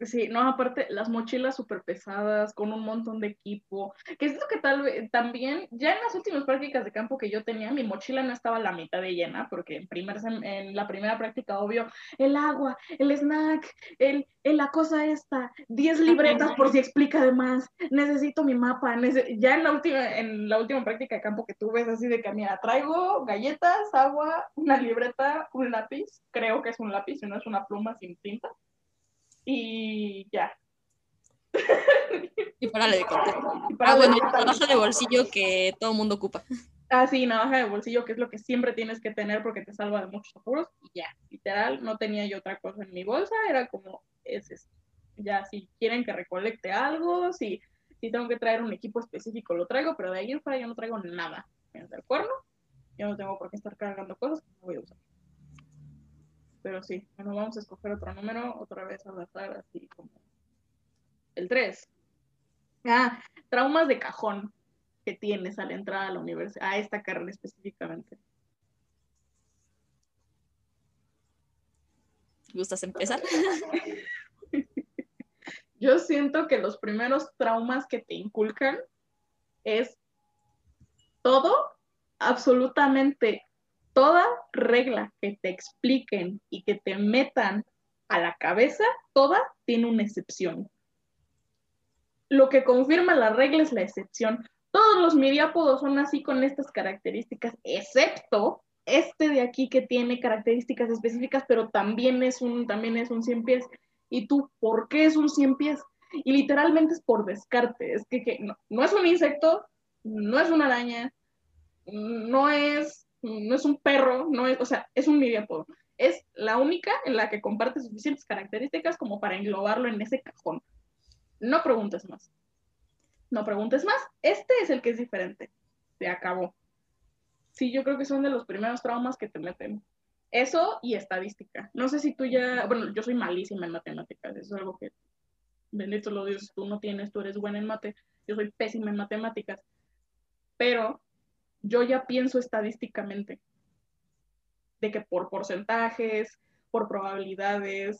Sí, no, aparte las mochilas súper pesadas, con un montón de equipo, que es lo que tal vez también, ya en las últimas prácticas de campo que yo tenía, mi mochila no estaba la mitad de llena, porque en, primer, en la primera práctica, obvio, el agua, el snack, el, la cosa esta, 10 libretas por si explica además, necesito mi mapa, ya en la, última, en la última práctica de campo que tuve es así de que, mira, traigo galletas, agua, una libreta, un lápiz, creo que es un lápiz, si no es una pluma sin tinta y ya. Y para de contar. Ah, bueno, navaja de bolsillo que todo el mundo ocupa. Ah, sí, navaja de bolsillo, que es lo que siempre tienes que tener porque te salva de muchos apuros. Y ya, literal, no tenía yo otra cosa en mi bolsa, era como, es Ya, si quieren que recolecte algo, si, si tengo que traer un equipo específico, lo traigo, pero de ahí en fuera yo no traigo nada. En el cuerno, yo no tengo por qué estar cargando cosas que no voy a usar pero sí, bueno, vamos a escoger otro número, otra vez al azar, así como el 3. Ah, traumas de cajón que tienes al entrar a la universidad, a esta carrera específicamente. ¿Gustas empezar? Yo siento que los primeros traumas que te inculcan es todo, absolutamente toda regla que te expliquen y que te metan a la cabeza, toda tiene una excepción. Lo que confirma la regla es la excepción. Todos los miriápodos son así con estas características, excepto este de aquí que tiene características específicas, pero también es un, también es un 100 pies. ¿Y tú por qué es un 100 pies? Y literalmente es por descarte. Es que, no es un insecto, no es una araña, no es no es un perro, no es, o sea, es un miriápodo. Es la única en la que comparte suficientes características como para englobarlo en ese cajón. No preguntes más. No preguntes más. Este es el que es diferente. Se acabó. Sí, yo creo que son de los primeros traumas que te meten. Eso y estadística. No sé si tú ya, bueno, yo soy malísima en matemáticas, eso es algo que, bendito lo Dios, tú no tienes, tú eres buena en mate, yo soy pésima en matemáticas, pero yo ya pienso estadísticamente de que por porcentajes, por probabilidades,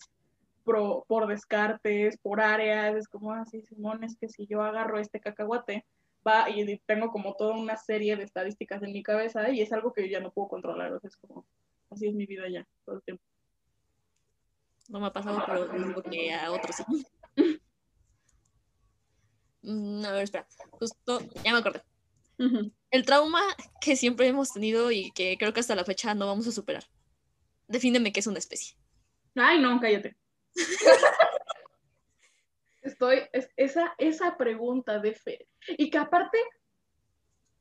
por descartes, por áreas, es como así, ah, Simón, es que si yo agarro este cacahuate, va y tengo como toda una serie de estadísticas en mi cabeza y es algo que yo ya no puedo controlar, o sea, es como, así es mi vida ya, todo el tiempo. No me ha pasado, pero digo que a otros sí. Mm, a ver, espera, justo, ya me acordé el trauma que siempre hemos tenido y que creo que hasta la fecha no vamos a superar. Defíneme qué es una especie. Ay, no, cállate. Estoy, es, esa, esa pregunta de fe. Y que aparte,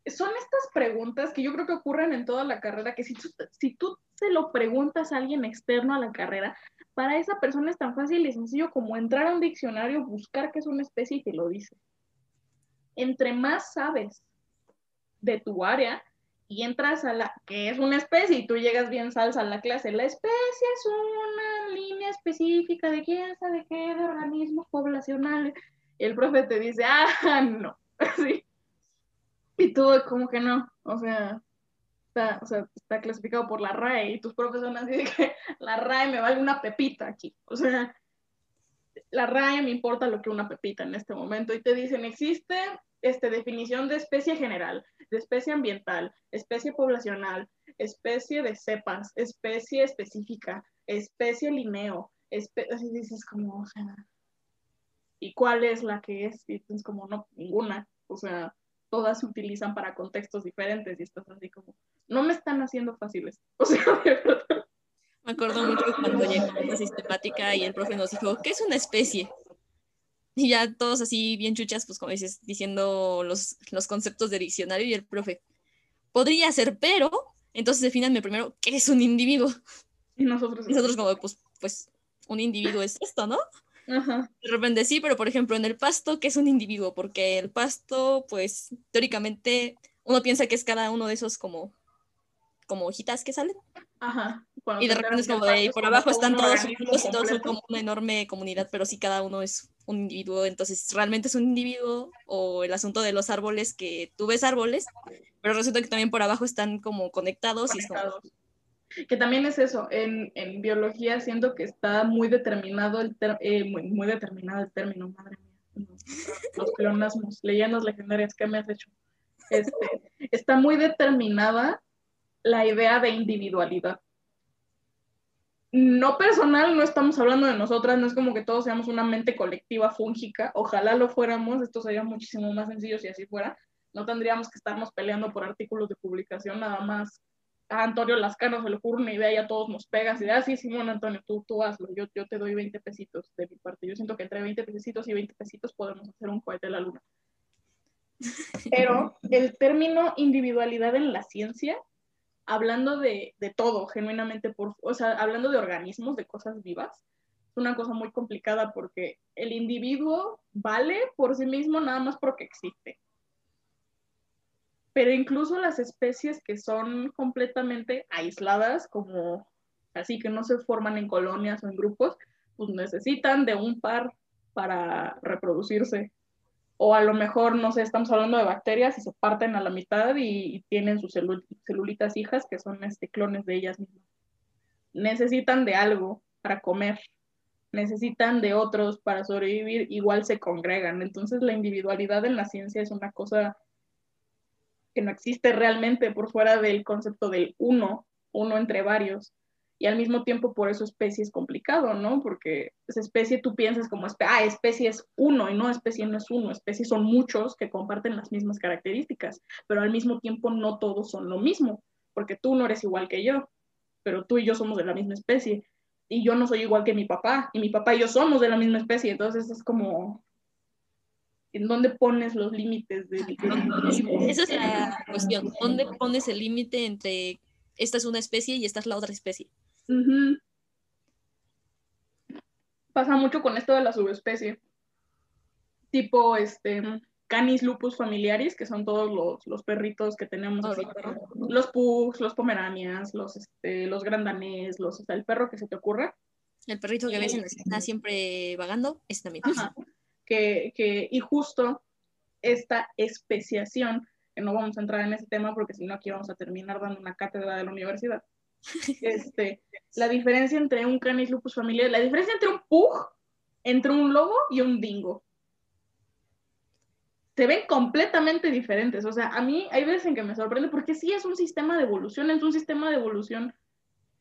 son estas preguntas que yo creo que ocurren en toda la carrera, que si tú, si tú se lo preguntas a alguien externo a la carrera, para esa persona es tan fácil y sencillo como entrar a un diccionario, buscar qué es una especie y te lo dice. Entre más sabes de tu área y entras a la, que es una especie, y tú llegas bien salsa a la clase, la especie es una línea específica de quién sabe qué, de organismos poblacionales, y el profe te dice, ah, no, así. Y tú como que no, o sea, está, o sea, está clasificado por la RAE y tus profes son así de que la RAE me vale una pepita aquí. O sea, la RAE me importa lo que una pepita en este momento y te dicen, existe este, definición de especie general, de especie ambiental, especie poblacional, especie de cepas, especie específica, especie lineo, espe dices como, o sea, ¿y cuál es la que es? Y entonces como, no, ninguna, o sea, todas se utilizan para contextos diferentes y estás así como, no me están haciendo fáciles. O sea, Me acuerdo mucho cuando llegó la sistemática y el profe nos dijo, ¿qué es una especie? Y ya todos así bien chuchas, pues como dices, diciendo los, los conceptos de diccionario y el profe, podría ser, pero, entonces defínanme primero, ¿qué es un individuo? Y nosotros. Nosotros como, pues, pues, un individuo es esto, ¿no? Ajá. De repente sí, pero por ejemplo en el pasto, ¿qué es un individuo? Porque el pasto, pues teóricamente uno piensa que es cada uno de esos como, como hojitas que salen. Ajá. Cuando y de repente es como de ahí, por abajo están todos juntos y todos son como una enorme comunidad, pero sí cada uno es un individuo, entonces realmente es un individuo o el asunto de los árboles que tú ves árboles, pero resulta que también por abajo están como conectados, conectados. y que también es eso, en, en, biología siento que está muy determinado el eh, muy, muy, determinado el término, madre mía, los pleonasmos, leyendas legendarias, ¿qué me has hecho? Este, está muy determinada la idea de individualidad. No personal, no estamos hablando de nosotras, no es como que todos seamos una mente colectiva fúngica, ojalá lo fuéramos, esto sería muchísimo más sencillo si así fuera, no tendríamos que estarnos peleando por artículos de publicación nada más a Antonio Lascano se le ocurre una idea y a todos nos pegas y de, ah, sí, Simón, Antonio, tú, tú hazlo, yo, yo te doy 20 pesitos de mi parte. Yo siento que entre 20 pesitos y 20 pesitos podemos hacer un cohete de la luna. Pero el término individualidad en la ciencia, hablando de, de todo, genuinamente, por, o sea, hablando de organismos, de cosas vivas, es una cosa muy complicada porque el individuo vale por sí mismo nada más porque existe pero incluso las especies que son completamente aisladas, como así que no se forman en colonias o en grupos, pues necesitan de un par para reproducirse. O a lo mejor, no sé, estamos hablando de bacterias y se parten a la mitad y, tienen sus celulitas hijas que son este, clones de ellas mismas. Necesitan de algo para comer, necesitan de otros para sobrevivir, igual se congregan. Entonces la individualidad en la ciencia es una cosa que no existe realmente por fuera del concepto del uno, uno entre varios. Y al mismo tiempo por eso especie es complicado, ¿no? Porque esa especie tú piensas como, ah, especie es uno y no, especie no es uno, especie son muchos que comparten las mismas características, pero al mismo tiempo no todos son lo mismo, porque tú no eres igual que yo, pero tú y yo somos de la misma especie, y yo no soy igual que mi papá, y mi papá y yo somos de la misma especie, entonces es como, ¿En dónde pones los límites de, Esa es la cuestión. ¿Dónde pones el límite entre esta es una especie y esta es la otra especie? Pasa mucho con esto de la subespecie. Tipo, este, Canis lupus familiaris, que son todos los, los perritos que tenemos. los pugs, los pomeranias, los, este, los grandanés, los, el perro que se te ocurra. El perrito que ves en la siempre vagando, es también que, y justo esta especiación, que no vamos a entrar en ese tema porque si no aquí vamos a terminar dando una cátedra de la universidad, este, la diferencia entre un canis lupus familiar, la diferencia entre un pug, entre un lobo y un dingo. Se ven completamente diferentes. O sea, a mí hay veces en que me sorprende porque sí es un sistema de evolución, es un sistema de evolución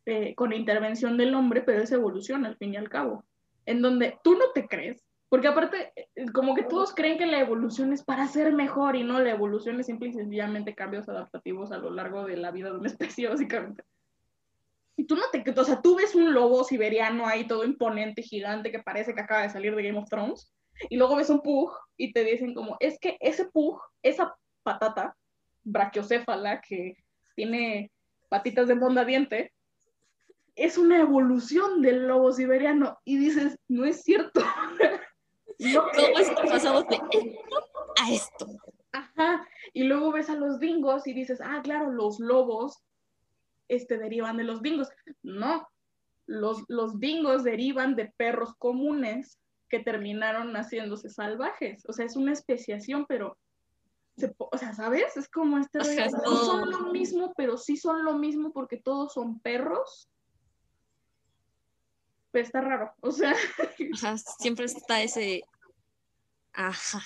eh, con intervención del hombre, pero es evolución al fin y al cabo. En donde tú no te crees porque aparte, eh, como que todos creen que la evolución es para ser mejor y no, la evolución es simple y sencillamente cambios adaptativos a lo largo de la vida de una especie, básicamente. Y tú no te, o sea, tú ves un lobo siberiano ahí todo imponente, gigante, que parece que acaba de salir de Game of Thrones, y luego ves un pug y te dicen como, es que ese pug, esa patata brachiocéfala que tiene patitas de mondadiente, es una evolución del lobo siberiano. Y dices, no es cierto. no, ¿Cómo es que pasamos de esto a esto? Ajá. Y luego ves a los dingos y dices, ah, claro, los lobos este, derivan de los dingos. No, los, los dingos derivan de perros comunes que terminaron haciéndose salvajes. O sea, es una especiación, pero, o sea, ¿sabes? Es como este... no son lo mismo, pero sí son lo mismo porque todos son perros. Pero está raro, o sea... siempre está ese... Ajá.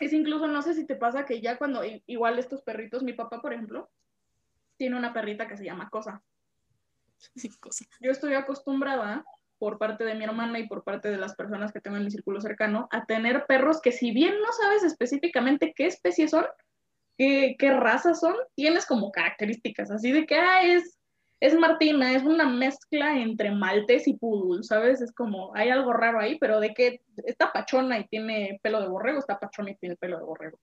Es incluso, no sé si te pasa que ya cuando, igual estos perritos, mi papá, por ejemplo, tiene una perrita que se llama Cosa. Cosa. Yo estoy acostumbrada por parte de mi hermana y por parte de las personas que tengo en mi círculo cercano a tener perros que si bien no sabes específicamente qué especie son, qué, qué raza son, tienes como características, así de que ah, es es Martina, es una mezcla entre maltés y poodle, ¿sabes? Es como, hay algo raro ahí, pero de que está pachona y tiene pelo de borrego, está pachona y tiene pelo de borrego.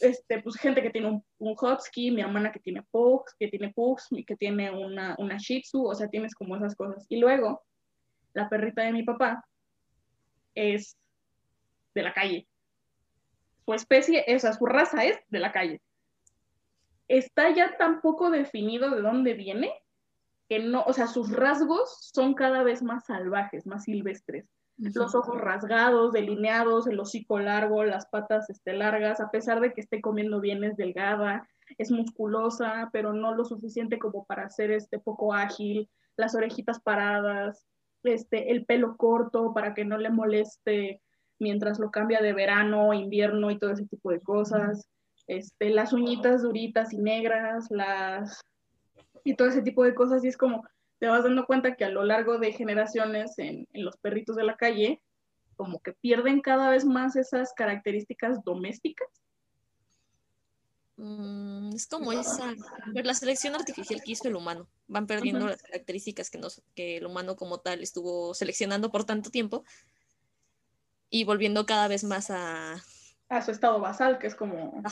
Este, pues gente que tiene un, un Husky, mi hermana que tiene Pugs, que tiene Pugs, que tiene una, una Shih Tzu, o sea, tienes como esas cosas. Y luego, la perrita de mi papá es de la calle. Su especie, o sea, su raza es de la calle está ya tan poco definido de dónde viene que no, o sea, sus rasgos son cada vez más salvajes, más silvestres. Los ojos rasgados, delineados, el hocico largo, las patas este, largas, a pesar de que esté comiendo bien, es delgada, es musculosa, pero no lo suficiente como para ser este, poco ágil, las orejitas paradas, este, el pelo corto para que no le moleste mientras lo cambia de verano, invierno y todo ese tipo de cosas este, las uñitas duritas y negras, las y todo ese tipo de cosas, y es como te vas dando cuenta que a lo largo de generaciones en, los perritos de la calle, como que pierden cada vez más esas características domésticas. Mm, es como esa, la selección artificial que hizo el humano. Van perdiendo las características que, nos, que el humano como tal estuvo seleccionando por tanto tiempo y volviendo cada vez más a, a su estado basal, que es como,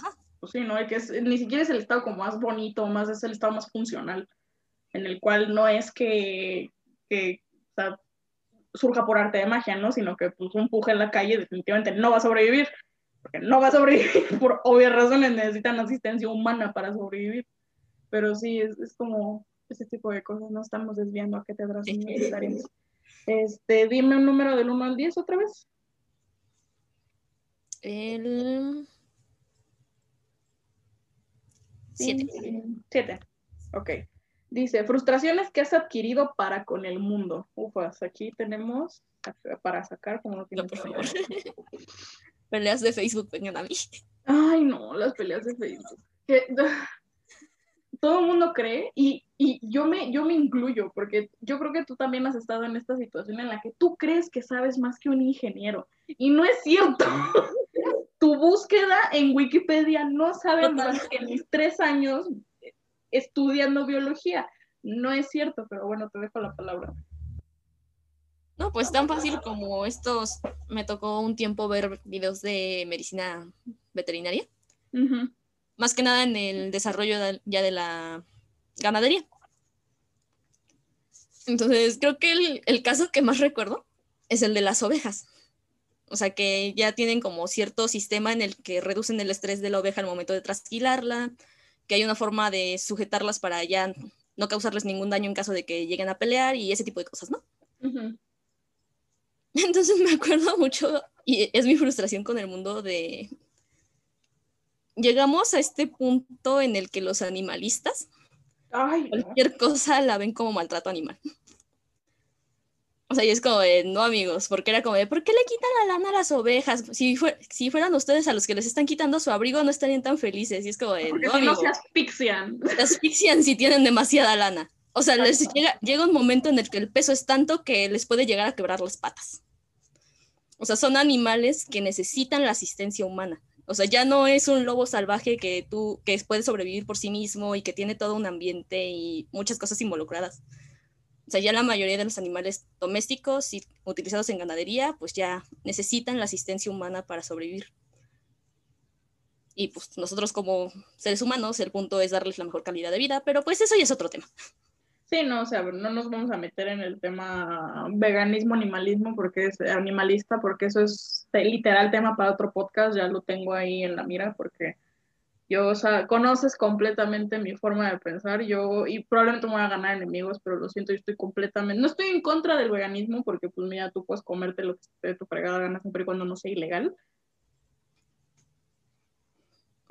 pues sí, ¿no? Que es, ni siquiera es el estado como más bonito, más es el estado más funcional, en el cual no es que, que surja por arte de magia, ¿no? Sino que pues un puje en la calle definitivamente no va a sobrevivir, porque no va a sobrevivir por obvias razones, necesitan asistencia humana para sobrevivir. Pero sí, es, es como ese tipo de cosas, no estamos desviando a cátedras universitarias. Este, dime un número del 1 al 10 otra vez. El 7. 7. Ok. Dice, frustraciones que has adquirido para con el mundo. Ufas, aquí tenemos para sacar como lo tienen. peleas de Facebook, vengan a mí. Ay, no, las peleas de Facebook. todo el mundo cree y, y, yo, me, yo me incluyo, porque yo creo que tú también has estado en esta situación en la que tú crees que sabes más que un ingeniero. Y no es cierto tu búsqueda en Wikipedia no sabe más que mis tres años estudiando biología. No es cierto, pero bueno, te dejo la palabra. No, pues tan fácil como estos, me tocó un tiempo ver videos de medicina veterinaria, más que nada en el desarrollo ya de la ganadería. Entonces, creo que el, el caso que más recuerdo es el de las ovejas. O sea, que ya tienen como cierto sistema en el que reducen el estrés de la oveja al momento de trasquilarla, que hay una forma de sujetarlas para ya no causarles ningún daño en caso de que lleguen a pelear y ese tipo de cosas, ¿no? Entonces me acuerdo mucho, y es mi frustración con el mundo de... Llegamos a este punto en el que los animalistas, cualquier cosa la ven como maltrato animal. O sea, y es como de, no amigos, porque era como de, ¿por qué le quitan la lana a las ovejas? Si, si fueran ustedes a los que les están quitando su abrigo, no estarían tan felices. Y es como de, porque no, si no se asfixian. Se asfixian si tienen demasiada lana. O sea, les llega, llega un momento en el que el peso es tanto que les puede llegar a quebrar las patas. O sea, son animales que necesitan la asistencia humana. O sea, ya no es un lobo salvaje que tú, que puede sobrevivir por sí mismo y que tiene todo un ambiente y muchas cosas involucradas. Sea, ya la mayoría de los animales domésticos y utilizados en ganadería, pues ya necesitan la asistencia humana para sobrevivir. Y pues nosotros como seres humanos, el punto es darles la mejor calidad de vida, pero pues eso ya es otro tema. Sí, no, o sea, no nos vamos a meter en el tema veganismo, animalismo, porque es animalista, porque eso es literal tema para otro podcast, ya lo tengo ahí en la mira, porque yo, o sea, conoces completamente mi forma de pensar, yo, y probablemente me voy a ganar enemigos, pero lo siento, yo estoy completamente, no estoy en contra del veganismo, porque pues mira, tú puedes comerte lo que te tu fregada gana siempre y cuando no sea ilegal,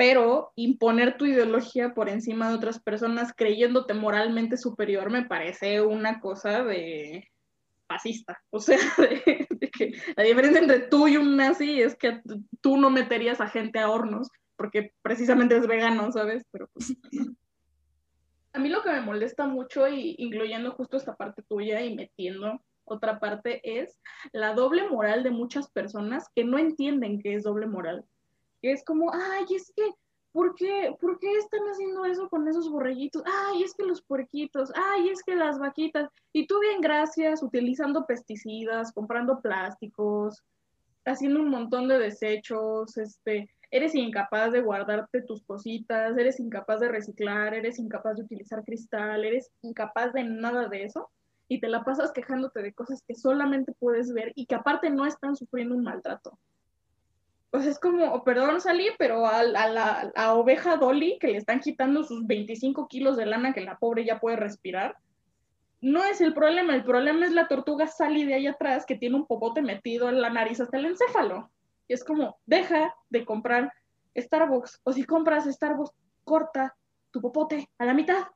pero imponer tu ideología por encima de otras personas creyéndote moralmente superior me parece una cosa de fascista. O sea, de, que la diferencia entre tú y un nazi es que tú no meterías a gente a hornos porque precisamente es vegano, ¿sabes? Pero pues, a mí lo que me molesta mucho, y incluyendo justo esta parte tuya y metiendo otra parte, es la doble moral de muchas personas que no entienden qué es doble moral es como, ay, es que, ¿por qué, ¿por qué están haciendo eso con esos borreguitos? Ay, es que los puerquitos, ay, es que las vaquitas. Y tú bien, gracias, utilizando pesticidas, comprando plásticos, haciendo un montón de desechos, este, eres incapaz de guardarte tus cositas, eres incapaz de reciclar, eres incapaz de utilizar cristal, eres incapaz de nada de eso y te la pasas quejándote de cosas que solamente puedes ver y que aparte no están sufriendo un maltrato pues es como, perdón Sally, pero a, la oveja Dolly que le están quitando sus 25 kilos de lana que la pobre ya puede respirar, no es el problema, el problema es la tortuga Sally de ahí atrás que tiene un popote metido en la nariz hasta el encéfalo. Y es como, deja de comprar Starbucks, o si compras Starbucks, corta tu popote a la mitad,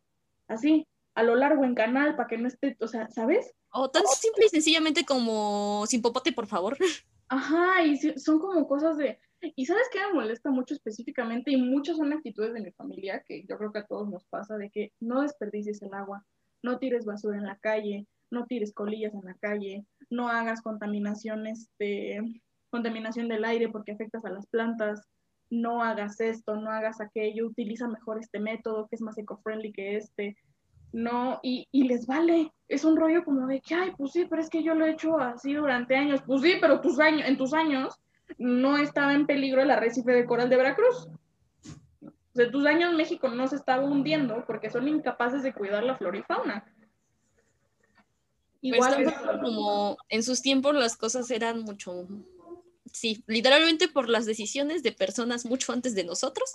así, a lo largo en canal, para que no esté, o sea, ¿sabes? O tan simple y sencillamente como sin popote, por favor. Ajá, y son como cosas de... Y sabes qué me molesta mucho específicamente, y muchas son actitudes de mi familia, que yo creo que a todos nos pasa, de que no desperdicies el agua, no tires basura en la calle, no tires colillas en la calle, no hagas contaminación, este, contaminación del aire porque afectas a las plantas, no hagas esto, no hagas aquello, utiliza mejor este método que es más eco-friendly que este no, y, les vale. Es un rollo como de que, ay, pues sí, pero es que yo lo he hecho así durante años. Pues sí, pero tus años, en tus años no estaba en peligro el arrecife de coral de Veracruz. De tus años México no se estaba hundiendo porque son incapaces de cuidar la flora y fauna. Igual como en sus tiempos las cosas eran mucho, sí, literalmente por las decisiones de personas mucho antes de nosotros,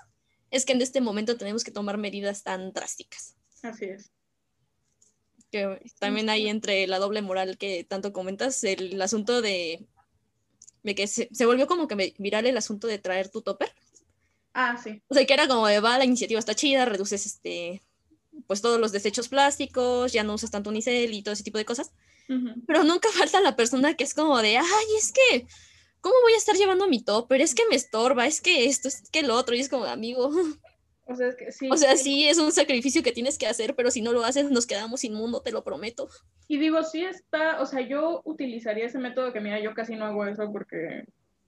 es que en este momento tenemos que tomar medidas tan drásticas. Así es que también hay entre la doble moral que tanto comentas, el asunto de, de que se, volvió como que viral el asunto de traer tu topper. Ah, sí. O sea, que era como de, va, la iniciativa está chida, reduces este, pues todos los desechos plásticos, ya no usas tanto unicel y todo ese tipo de cosas. Pero nunca falta la persona que es como de, ay, es que, ¿cómo voy a estar llevando mi topper? Es que me estorba, es que esto, es que lo otro, y es como, amigo, o sea, es que sí. O sea, sí es un sacrificio que tienes que hacer, pero si no lo haces nos quedamos sin mundo, te lo prometo. Y digo, sí está, o sea, yo utilizaría ese método que mira, yo casi no hago eso porque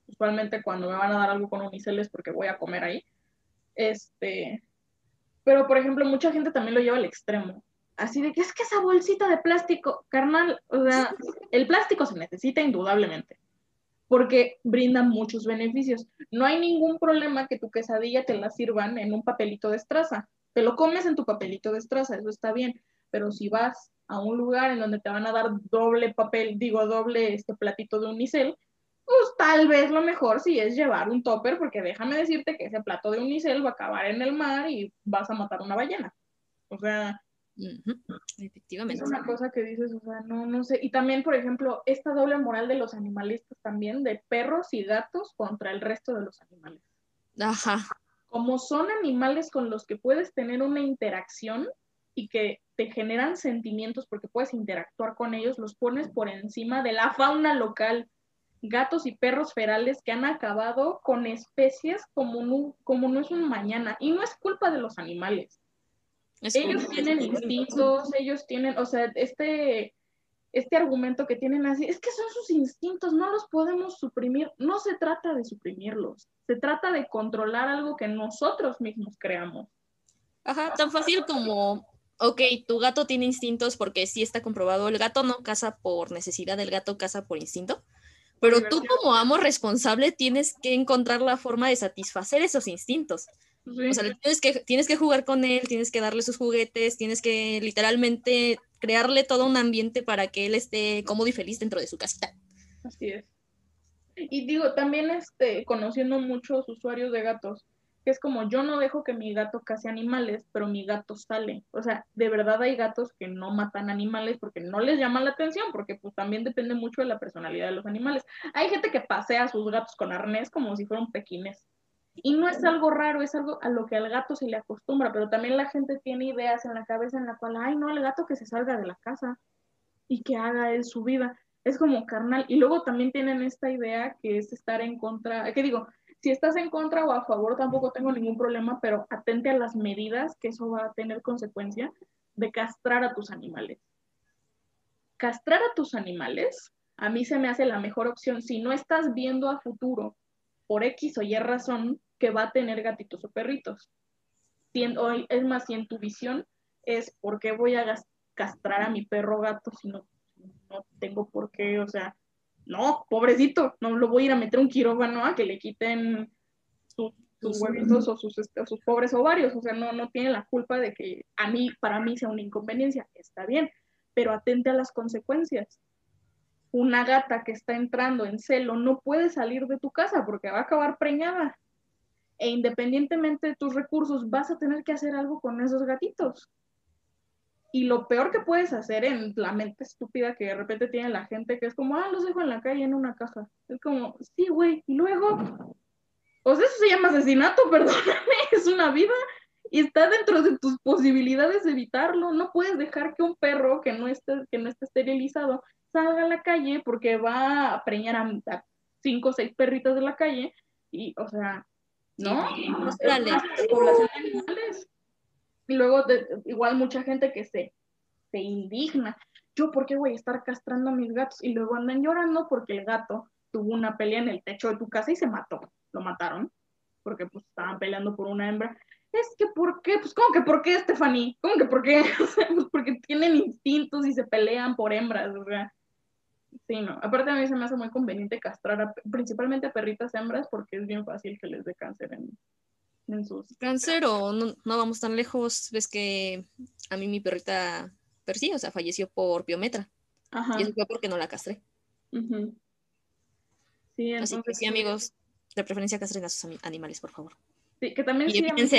usualmente cuando me van a dar algo con unicel es porque voy a comer ahí. Este, pero por ejemplo, mucha gente también lo lleva al extremo. Así de que es que esa bolsita de plástico, carnal, o sea, el plástico se necesita indudablemente porque brinda muchos beneficios. No hay ningún problema que tu quesadilla te la sirvan en un papelito de estraza. Te lo comes en tu papelito de estraza, eso está bien, pero si vas a un lugar en donde te van a dar doble papel, digo doble este platito de unicel, pues tal vez lo mejor sí es llevar un topper, porque déjame decirte que ese plato de unicel va a acabar en el mar y vas a matar una ballena. O sea, Efectivamente. Es una cosa que dices, o sea, no, no sé. Y también, por ejemplo, esta doble moral de los animalistas también, de perros y gatos contra el resto de los animales. Ajá. Como son animales con los que puedes tener una interacción y que te generan sentimientos porque puedes interactuar con ellos, los pones por encima de la fauna local. Gatos y perros ferales que han acabado con especies como no, como no es un mañana. Y no es culpa de los animales ellos tienen instintos, ellos tienen, o sea, este, este argumento que tienen así, es que son sus instintos, no los podemos suprimir, no se trata de suprimirlos, Se trata de controlar algo que nosotros mismos creamos. Ajá, tan fácil como, ok, tu gato tiene instintos porque sí está comprobado, el gato no caza por necesidad, el gato caza por instinto, pero tú como amo responsable tienes que encontrar la forma de satisfacer esos instintos. O sea, tienes que, tienes que jugar con él, tienes que darle sus juguetes, tienes que literalmente crearle todo un ambiente para que él esté cómodo y feliz dentro de su casita. Así es. Y digo, también este, conociendo muchos usuarios de gatos, que es como yo no dejo que mi gato case animales, pero mi gato sale. O sea, de verdad hay gatos que no matan animales porque no les llama la atención, porque pues también depende mucho de la personalidad de los animales. Hay gente que pasea a sus gatos con arnés como si fueran pequines. Y no es algo raro, es algo a lo que al gato se le acostumbra, pero también la gente tiene ideas en la cabeza en la cual, ay, no, el gato que se salga de la casa y que haga él su vida. Es como carnal. Y luego también tienen esta idea que es estar en contra, ¿qué digo? Si estás en contra o a favor, tampoco tengo ningún problema, pero atente a las medidas que eso va a tener consecuencia de castrar a tus animales. Castrar a tus animales, a mí se me hace la mejor opción si no estás viendo a futuro por X o Y razón que va a tener gatitos o perritos. es más, si en tu visión es por qué voy a castrar a mi perro gato si no, no tengo por qué, o sea, no, pobrecito, no lo voy a ir a meter un quirófano a que le quiten sus, huevitos o sus, este, sus, pobres ovarios, o sea, no, no tiene la culpa de que a mí, para mí sea una inconveniencia, está bien, pero atente a las consecuencias una gata que está entrando en celo no puede salir de tu casa porque va a acabar preñada. E independientemente de tus recursos, vas a tener que hacer algo con esos gatitos. Y lo peor que puedes hacer en la mente estúpida que de repente tiene la gente, que es como, ah, los dejo en la calle en una caja. Es como, sí, güey, y luego, pues eso se llama asesinato, perdóname, es una vida y está dentro de tus posibilidades de evitarlo. No puedes dejar que un perro que no esté, que no esté esterilizado salga a la calle porque va a preñar a, cinco o seis perritos de la calle y, o sea, ¿no? población de animales. Y luego, igual mucha gente que se, se indigna. Yo, ¿por qué voy a estar castrando a mis gatos? Y luego andan llorando porque el gato tuvo una pelea en el techo de tu casa y se mató. Lo mataron porque pues estaban peleando por una hembra. Es que, ¿por qué? Pues, ¿cómo que por qué, Stephanie? ¿Cómo que por qué? pues porque tienen instintos y se pelean por hembras, o sea, Sí, no. Aparte a mí se me hace muy conveniente castrar principalmente a perritas hembras porque es bien fácil que les dé cáncer en, en sus... Cáncer o no, vamos tan lejos. Ves que a mí mi perrita, pero sí, o sea, falleció por biometra. Ajá. Y eso fue porque no la castré. Sí, entonces... Así que sí, amigos, de preferencia castren a sus animales, por favor. Sí, que también... Y sí,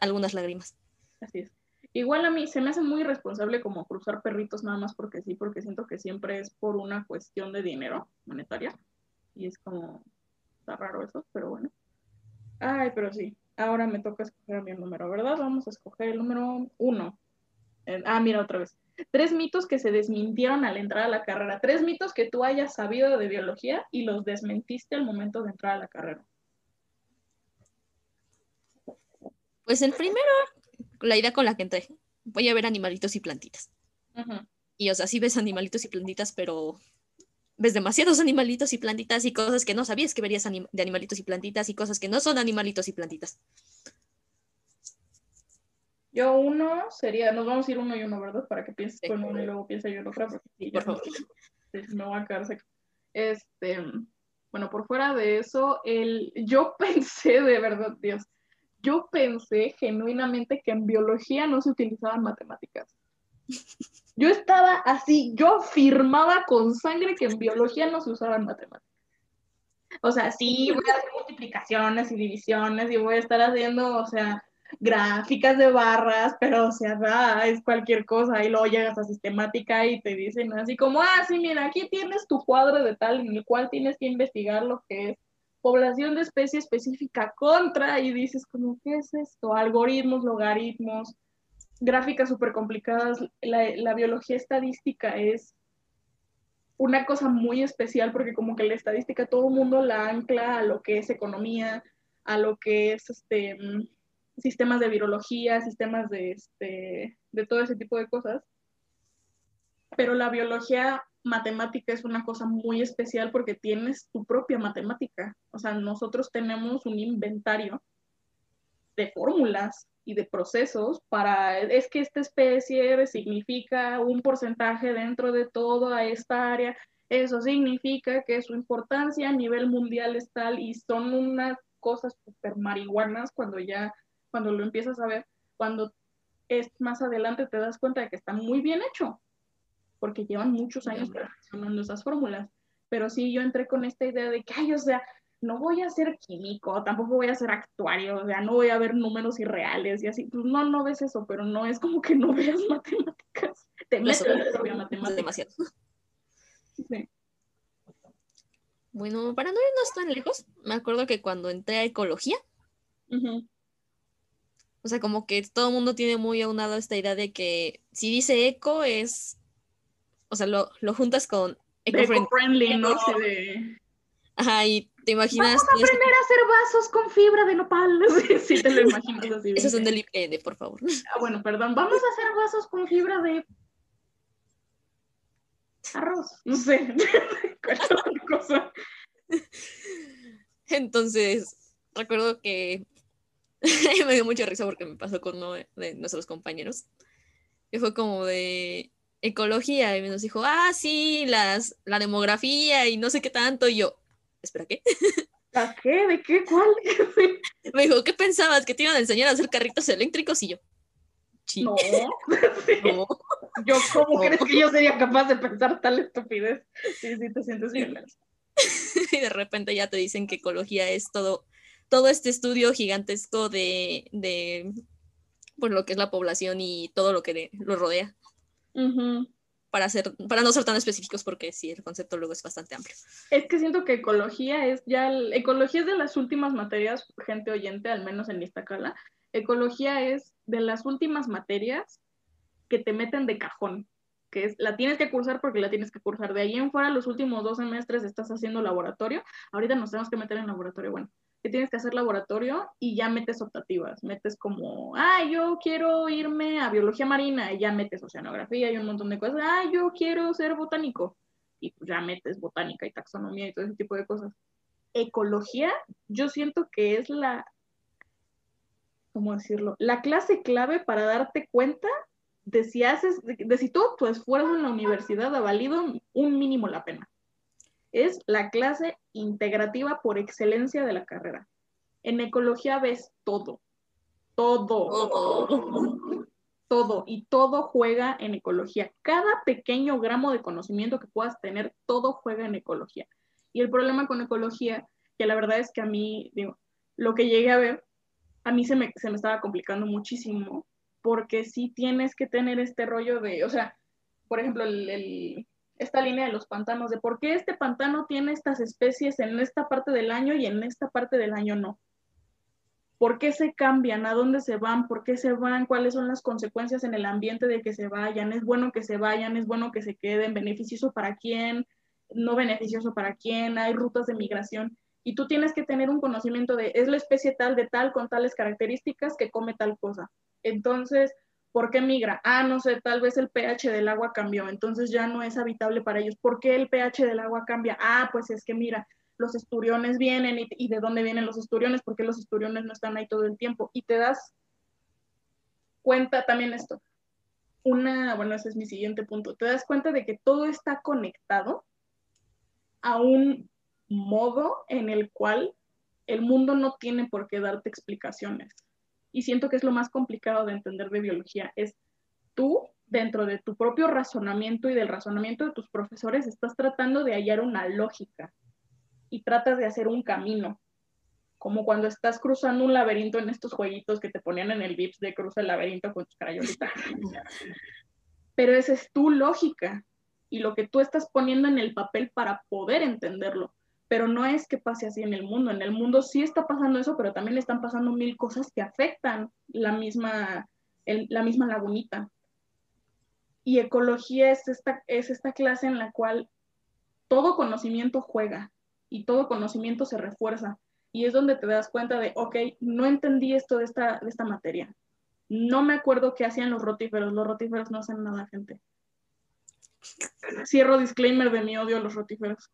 algunas lágrimas. Así es. Igual a mí se me hace muy irresponsable como cruzar perritos nada más porque sí, porque siento que siempre es por una cuestión de dinero monetaria. Y es como, está raro eso, pero bueno. Ay, pero sí, ahora me toca escoger mi número, ¿verdad? Vamos a escoger el número uno. Ah, mira otra vez. Tres mitos que se desmintieron al entrar a la carrera. Tres mitos que tú hayas sabido de biología y los desmentiste al momento de entrar a la carrera. Pues el primero la idea con la que entré. Voy a ver animalitos y plantitas. Y o sea, sí ves animalitos y plantitas, pero ves demasiados animalitos y plantitas y cosas que no sabías que verías de animalitos y plantitas y cosas que no son animalitos y plantitas. Yo uno sería, nos vamos a ir uno y uno, ¿verdad? Para que pienses con uno y luego piense yo en otra, porque sí, por favor. No, va a quedar seco. Este, bueno, por fuera de eso, el, yo pensé de verdad, Dios, yo pensé genuinamente que en biología no se utilizaban matemáticas. Yo estaba así, yo firmaba con sangre que en biología no se usaban matemáticas. O sea, sí, voy a hacer multiplicaciones y divisiones y voy a estar haciendo, o sea, gráficas de barras, pero o sea, es cualquier cosa y luego llegas a sistemática y te dicen así como, ah, sí, mira, aquí tienes tu cuadro de tal en el cual tienes que investigar lo que es población de especie específica contra y dices como, ¿qué es esto? Algoritmos, logaritmos, gráficas súper complicadas. La, biología estadística es una cosa muy especial porque como que la estadística todo el mundo la ancla a lo que es economía, a lo que es este, sistemas de virología, sistemas de, este, de todo ese tipo de cosas. Pero la biología matemática es una cosa muy especial porque tienes tu propia matemática. O sea, nosotros tenemos un inventario de fórmulas y de procesos para, es que esta especie significa un porcentaje dentro de toda esta área, eso significa que su importancia a nivel mundial es tal y son unas cosas super marihuanas cuando ya, cuando lo empiezas a ver, cuando es más adelante te das cuenta de que está muy bien hecho, porque llevan muchos años perfeccionando esas fórmulas. Pero sí, yo entré con esta idea de que, ay, o sea, no voy a ser químico, tampoco voy a ser actuario, o sea, no voy a ver números irreales y así. Pues no, no ves eso, pero no es como que no veas matemáticas. Te metes en la propia matemática. Demasiado. Sí. Bueno, para no irnos tan lejos, me acuerdo que cuando entré a ecología, o sea, como que todo el mundo tiene muy aunado esta idea de que si dice eco es, o sea, lo, lo juntas con eco-friendly. eco-friendly, ¿no? De... Ajá, y te imaginas, Vamos a es- aprender a hacer vasos con fibra de nopal. Sí, sí te lo imaginas así. esos son bien. del IPN, por favor. Ah, bueno, perdón. Vamos a hacer vasos con fibra de arroz. No sé. Cualquier otra cosa. Entonces, recuerdo que me dio mucha risa porque me pasó con uno de nuestros compañeros. Que fue como de ecología y nos dijo, ah, sí, las, la demografía y no sé qué tanto. Y yo, espera, ¿qué? ¿A qué? ¿De qué? ¿Cuál? Me dijo, ¿qué pensabas? ¿Que te iban a enseñar a hacer carritos eléctricos? Y yo, sí, No. No. Yo, ¿cómo No. crees que yo sería capaz de pensar tal estupidez? Sí, sí, te sientes bien. y de repente ya te dicen que ecología es todo, todo este estudio gigantesco de, de pues, lo que es la población y todo lo que le- lo rodea, Para, ser, para no ser tan específicos, porque sí, el concepto luego es bastante amplio. Es que siento que ecología es ya, ecología es de las últimas materias, gente oyente, al menos en Iztacala, ecología es de las últimas materias que te meten de cajón, que es, la tienes que cursar porque la tienes que cursar. De ahí en fuera, los últimos dos semestres estás haciendo laboratorio, ahorita nos tenemos que meter en laboratorio, bueno, que tienes que hacer laboratorio y ya metes optativas, metes como, ah, yo quiero irme a biología marina, y ya metes oceanografía y un montón de cosas, ah, yo quiero ser botánico y pues ya metes botánica y taxonomía y todo ese tipo de cosas. Ecología, yo siento que es la, ¿cómo decirlo? La clase clave para darte cuenta de si haces, de, de si todo tu esfuerzo en la universidad ha valido un mínimo la pena. Es la clase integrativa por excelencia de la carrera. En ecología ves todo, todo, Todo. todo y todo juega en ecología. Cada pequeño gramo de conocimiento que puedas tener, todo juega en ecología. Y el problema con ecología, que la verdad es que a mí, digo, lo que llegué a ver, a mí se me, se me estaba complicando muchísimo, porque sí tienes que tener este rollo de, o sea, por ejemplo, el, el- esta línea de los pantanos, de por qué este pantano tiene estas especies en esta parte del año y en esta parte del año no. ¿Por qué se cambian? ¿A dónde se van? ¿Por qué se van? ¿Cuáles son las consecuencias en el ambiente de que se vayan? ¿Es bueno que se vayan? ¿Es bueno que se queden? ¿Beneficioso para quién? ¿No beneficioso para quién? ¿Hay rutas de migración? Y tú tienes que tener un conocimiento de, es la especie tal de tal con tales características que come tal cosa. Entonces, ¿por qué migra? Ah, no sé, tal vez el pH del agua cambió, entonces ya no es habitable para ellos. ¿Por qué el pH del agua cambia? Ah, pues es que mira, los esturiones vienen y, de dónde vienen los esturiones, porque los esturiones no están ahí todo el tiempo. Y te das cuenta también esto. Una, bueno, ese es mi siguiente punto. Te das cuenta de que todo está conectado a un modo en el cual el mundo no tiene por qué darte explicaciones. Y siento que es lo más complicado de entender de biología, es tú, dentro de tu propio razonamiento y del razonamiento de tus profesores, estás tratando de hallar una lógica y tratas de hacer un camino, como cuando estás cruzando un laberinto en estos jueguitos que te ponían en el VIPS de cruza el laberinto con tus crayolitas. Pero esa es tu lógica y lo que tú estás poniendo en el papel para poder entenderlo. Pero no es que pase así en el mundo. En el mundo sí está pasando eso, pero también están pasando mil cosas que afectan la misma, la misma lagunita. Y ecología es esta, es esta clase en la cual todo conocimiento juega y todo conocimiento se refuerza. Y es donde te das cuenta de, ok, no entendí esto de esta, de esta materia. No me acuerdo qué hacían los rotíferos. Los rotíferos no hacen nada, gente. Cierro disclaimer de mi odio a los rotíferos.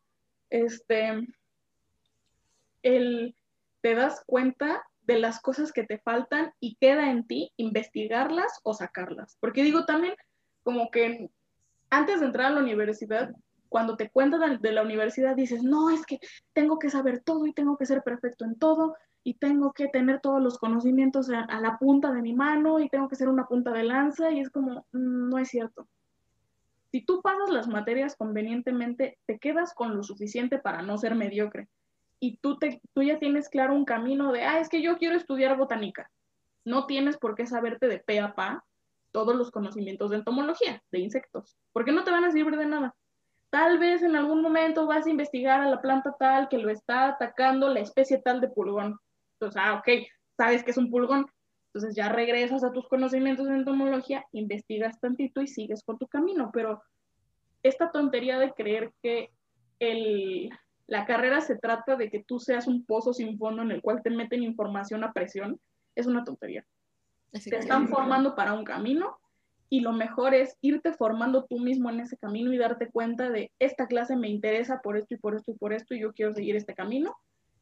Este, el, te das cuenta de las cosas que te faltan y queda en ti investigarlas o sacarlas. Porque digo también, como que antes de entrar a la universidad, cuando te cuentan de la universidad, dices, no, es que tengo que saber todo y tengo que ser perfecto en todo y tengo que tener todos los conocimientos a, a la punta de mi mano y tengo que ser una punta de lanza y es como, mm, no es cierto. Si tú pasas las materias convenientemente, te quedas con lo suficiente para no ser mediocre y tú, te, tú ya tienes claro un camino de, ah, es que yo quiero estudiar botánica. No tienes por qué saberte de pe a pa todos los conocimientos de entomología, de insectos, porque no te van a servir de nada. Tal vez en algún momento vas a investigar a la planta tal que lo está atacando la especie tal de pulgón. Entonces, ah, ok, sabes que es un pulgón. Entonces ya regresas a tus conocimientos de entomología, investigas tantito y sigues por tu camino. Pero esta tontería de creer que el, la carrera se trata de que tú seas un pozo sin fondo en el cual te meten información a presión, es una tontería. Te están formando para un camino y lo mejor es irte formando tú mismo en ese camino y darte cuenta de esta clase me interesa por esto y por esto y por esto y yo quiero seguir este camino.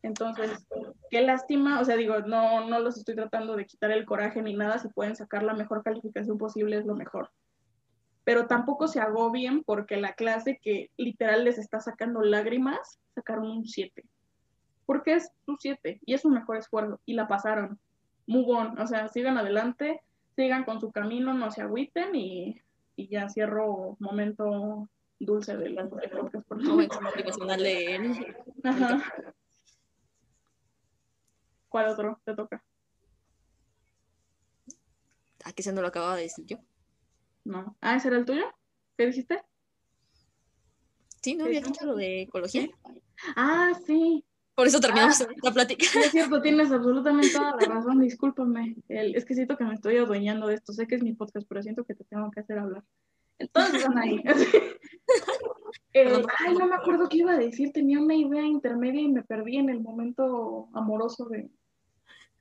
Entonces, qué lástima, o sea, digo, no, no los estoy tratando de quitar el coraje ni nada, si pueden sacar la mejor calificación posible es lo mejor pero tampoco se agobien porque la clase que literal les está sacando lágrimas, sacaron un 7. Porque es un 7 y es un mejor esfuerzo y la pasaron. Muy bon, o sea, sigan adelante, sigan con su camino, no se agüiten y, y ya cierro momento dulce de la por Momento motivacional de él. Ajá. ¿Cuál otro te toca? Aquí se no lo acababa de decir yo. No. Ah, ¿ese era el tuyo? ¿Qué dijiste? Sí, ¿no? Había dicho lo de ecología. Ah, sí. Por eso terminamos ah, la plática. es cierto, tienes absolutamente toda la razón, discúlpame. es que siento que me estoy adueñando de esto. Sé que es mi podcast, pero siento que te tengo que hacer hablar. Entonces van ahí. Eh, ay, no me acuerdo qué iba a decir. Tenía una idea intermedia y me perdí en el momento amoroso de,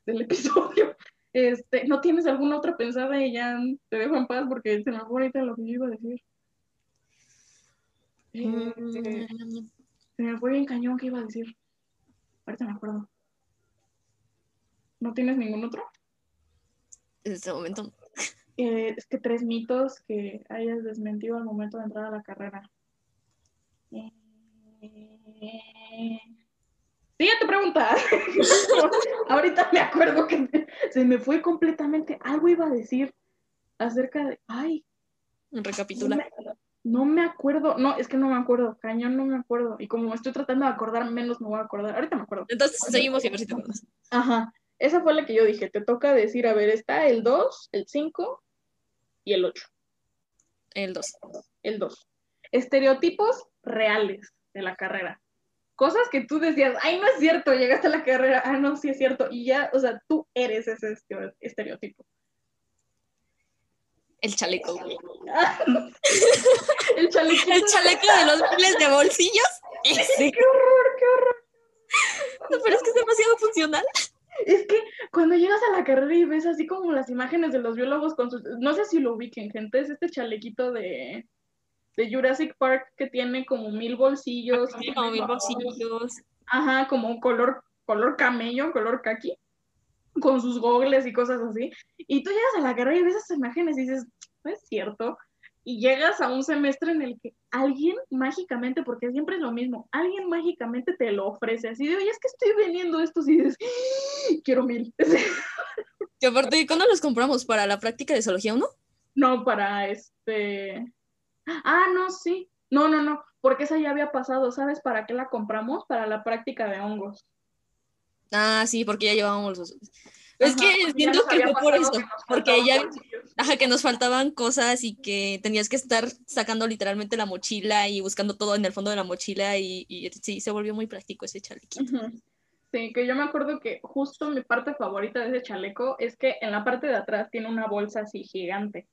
del episodio. Este, ¿No tienes alguna otra pensada y ya te dejo en paz porque se me fue ahorita lo que yo iba a decir? Este, se me fue bien cañón que iba a decir. Ahorita me acuerdo. ¿No tienes ningún otro? En este momento. Eh, es que tres mitos que hayas desmentido al momento de entrar a la carrera. Eh, Siguiente pregunta. Ahorita me acuerdo que se me fue completamente. Algo iba a decir acerca de. Ay. Recapitula. No me, acuerdo. No, es que no me acuerdo. Cañón, no me acuerdo. Y como me estoy tratando de acordar, menos me voy a acordar. Ahorita me acuerdo. Entonces seguimos y a ver si te acuerdas. Ajá. Esa fue la que yo dije. Te toca decir, a ver, está el 2, el 5 y el 8. El 2. El 2. Estereotipos reales de la carrera cosas que tú decías, ay, no es cierto, llegaste a la carrera, ah, no, sí es cierto, y ya, o sea, tú eres ese estereotipo. El chaleco. el chaleco. El chaleco de los miles de bolsillos. Ese. Qué horror, qué horror. No, pero es que es demasiado funcional. Es que cuando llegas a la carrera y ves así como las imágenes de los biólogos con sus... No sé si lo ubiquen, gente, es este chalequito de de Jurassic Park que tiene como mil bolsillos. como mil bolsillos. Ajá, como color, color camello, color kaki, con sus gogles y cosas así. Y tú llegas a la carrera y ves esas imágenes y dices, no es cierto. Y llegas a un semestre en el que alguien mágicamente, porque siempre es lo mismo, alguien mágicamente te lo ofrece así de, oye, es que estoy vendiendo estos y dices, ¡Ah! quiero mil. Que aparte, ¿cuándo los compramos? ¿Para la práctica de zoología 1? No, para este, Ah, no, sí. No, no, no, porque esa ya había pasado. ¿Sabes para qué la compramos? Para la práctica de hongos. Ah, sí, porque ya llevábamos los... es que siento que fue por eso, porque ya, ajá, que nos faltaban cosas y que tenías que estar sacando literalmente la mochila y buscando todo en el fondo de la mochila y, sí, se volvió muy práctico ese chalequito. Sí, que yo me acuerdo que justo mi parte favorita de ese chaleco es que en la parte de atrás tiene una bolsa así gigante.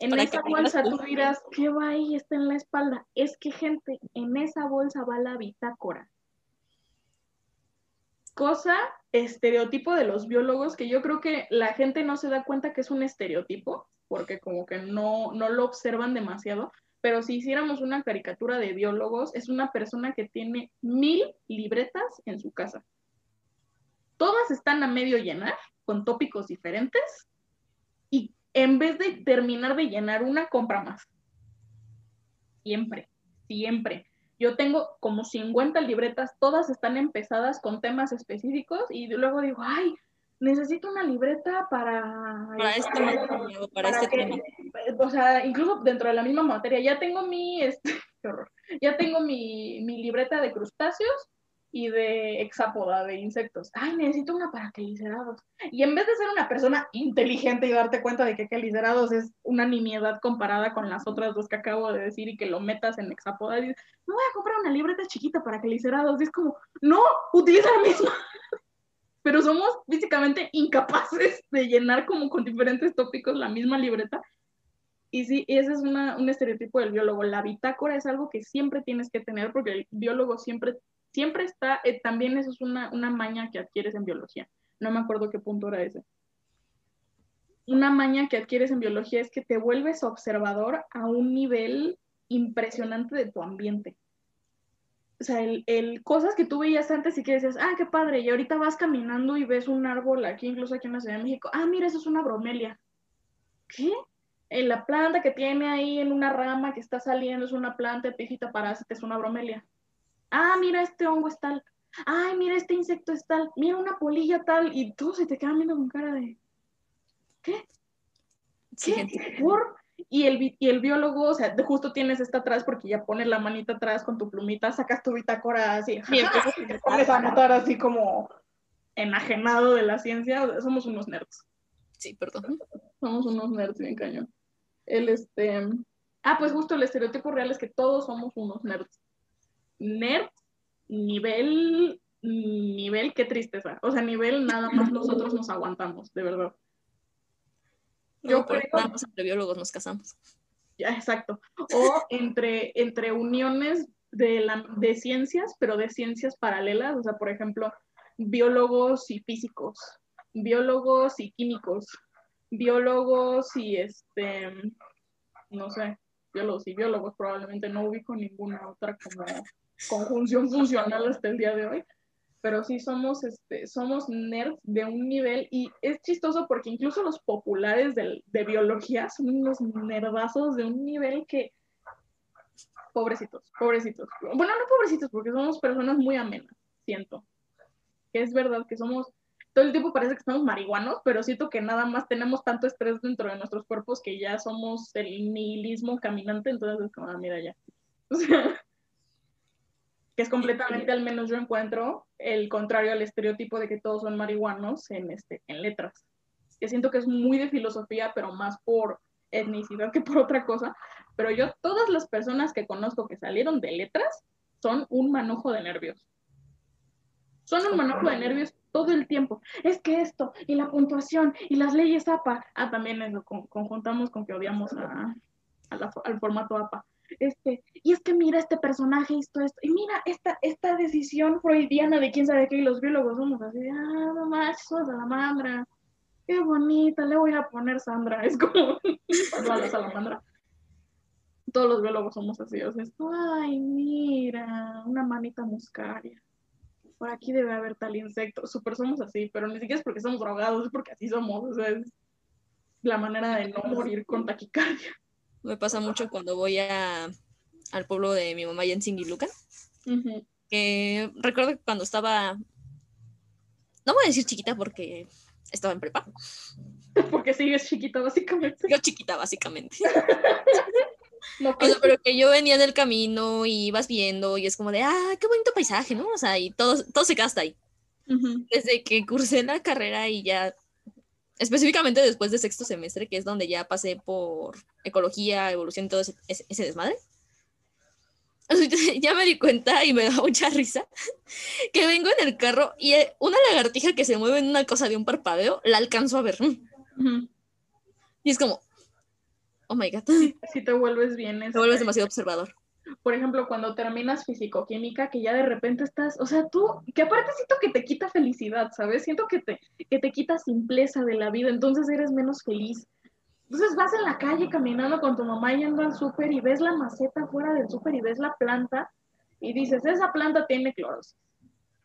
En esa bolsa tú dirás, ¿qué va ahí? Está en la espalda. Es que, gente, en esa bolsa va la bitácora. Cosa, estereotipo de los biólogos, que yo creo que la gente no se da cuenta que es un estereotipo, porque como que no, no lo observan demasiado, pero si hiciéramos una caricatura de biólogos, es una persona que tiene mil libretas en su casa. Todas están a medio llenar, con tópicos diferentes, y en vez de terminar de llenar una, compra más. Siempre, siempre. Yo tengo como 50 libretas, todas están empezadas con temas específicos y luego digo, ay, necesito una libreta para... Para este, para, este tema. O sea, incluso dentro de la misma materia, ya tengo mi, este, qué horror, ya tengo mi, mi libreta de crustáceos y de hexápoda, de insectos. Ay, necesito una para quelicerados. Y en vez de ser una persona inteligente y darte cuenta de que quelicerados es una nimiedad comparada con las otras dos que acabo de decir y que lo metas en hexápoda, dices, no voy a comprar una libreta chiquita para quelicerados. Y es como, no, utiliza la misma. Pero somos físicamente incapaces de llenar como con diferentes tópicos la misma libreta. Y sí, ese es una, un estereotipo del biólogo. La bitácora es algo que siempre tienes que tener porque el biólogo siempre siempre está, eh, también eso es una, una maña que adquieres en biología. No me acuerdo qué punto era ese. Una maña que adquieres en biología es que te vuelves observador a un nivel impresionante de tu ambiente. O sea, el, cosas que tú veías antes y que decías, ah, qué padre, y ahorita vas caminando y ves un árbol aquí, incluso aquí en la Ciudad de México, ah, mira, eso es una bromelia. ¿Qué? En la planta que tiene ahí en una rama que está saliendo es una planta epífita parásita, es una bromelia ah, mira, este hongo es tal, ay, mira, este insecto es tal, mira una polilla tal, y tú se te quedan viendo con cara de, ¿qué? ¿Qué? ¿Por? Y el, y el biólogo, o sea, justo tienes esta atrás porque ya pones la manita atrás con tu plumita, sacas tu bitácora así, y entonces te pones a anotar así como enajenado de la ciencia, somos unos nerds. Sí, perdón. Somos unos nerds bien cañón. El este... Ah, pues justo el estereotipo real es que todos somos unos nerds nerd, nivel, nivel, qué tristeza. O sea, nivel nada más nosotros nos aguantamos, de verdad. Yo creo... entre biólogos nos casamos. Ya, exacto. O entre, entre uniones de, la, de ciencias, pero de ciencias paralelas. O sea, por ejemplo, biólogos y físicos, biólogos y químicos, biólogos y este, no sé, biólogos y biólogos, probablemente no ubico ninguna otra como conjunción funcional hasta el día de hoy, pero sí somos, este, somos nerds de un nivel y es chistoso porque incluso los populares de, de biología son unos nerdazos de un nivel que, pobrecitos, pobrecitos. Bueno, no pobrecitos porque somos personas muy amenas, siento. Que es verdad que somos, todo el tiempo parece que estamos marihuanos, pero siento que nada más tenemos tanto estrés dentro de nuestros cuerpos que ya somos el nihilismo caminante, entonces es como, ah, mira ya. O sea, que es completamente, al menos yo encuentro, el contrario al estereotipo de que todos son marihuanos en, este, en letras. Que siento que es muy de filosofía, pero más por etnicidad que por otra cosa. Pero yo, todas las personas que conozco que salieron de letras son un manojo de nervios. Son un manojo de nervios todo el tiempo. Es que esto, y la puntuación, y las leyes APA. Ah, también eso, conjuntamos con que odiamos a, al formato APA este, y es que mira este personaje, esto, esto, y mira esta, esta decisión freudiana de quién sabe qué, y los biólogos somos así, ah, mamá, sos salamandra, qué bonita, le voy a poner Sandra, es como, la salamandra. Todos los biólogos somos así, o sea, ay, mira, una manita muscaria. Por aquí debe haber tal insecto. Súper somos así, pero ni siquiera es porque somos drogados, es porque así somos. O sea, es la manera de no morir con taquicardia. Me pasa mucho cuando voy a, al pueblo de mi mamá allá en Singiluca. que recuerdo que cuando estaba, no voy a decir chiquita porque estaba en prepa. Porque sigues chiquita básicamente. Yo chiquita básicamente. pero que yo venía en el camino y vas viendo y es como de, ah, qué bonito paisaje, ¿no? O sea, y todo, todo se hasta ahí. Desde que cursé la carrera y ya específicamente después de sexto semestre, que es donde ya pasé por ecología, evolución y todo ese, ese, desmadre. Ya me di cuenta y me da mucha risa que vengo en el carro y eh, una lagartija que se mueve en una cosa de un parpadeo la alcanzo a ver. Y es como, oh my god. Si, te vuelves bien. Te vuelves demasiado observador por ejemplo, cuando terminas fisicoquímica, que ya de repente estás, o sea, tú, que aparte siento que te quita felicidad, ¿sabes? Siento que te, que te quita simpleza de la vida, entonces eres menos feliz. Entonces vas en la calle caminando con tu mamá yendo al súper y ves la maceta fuera del súper y ves la planta y dices, esa planta tiene clorosis.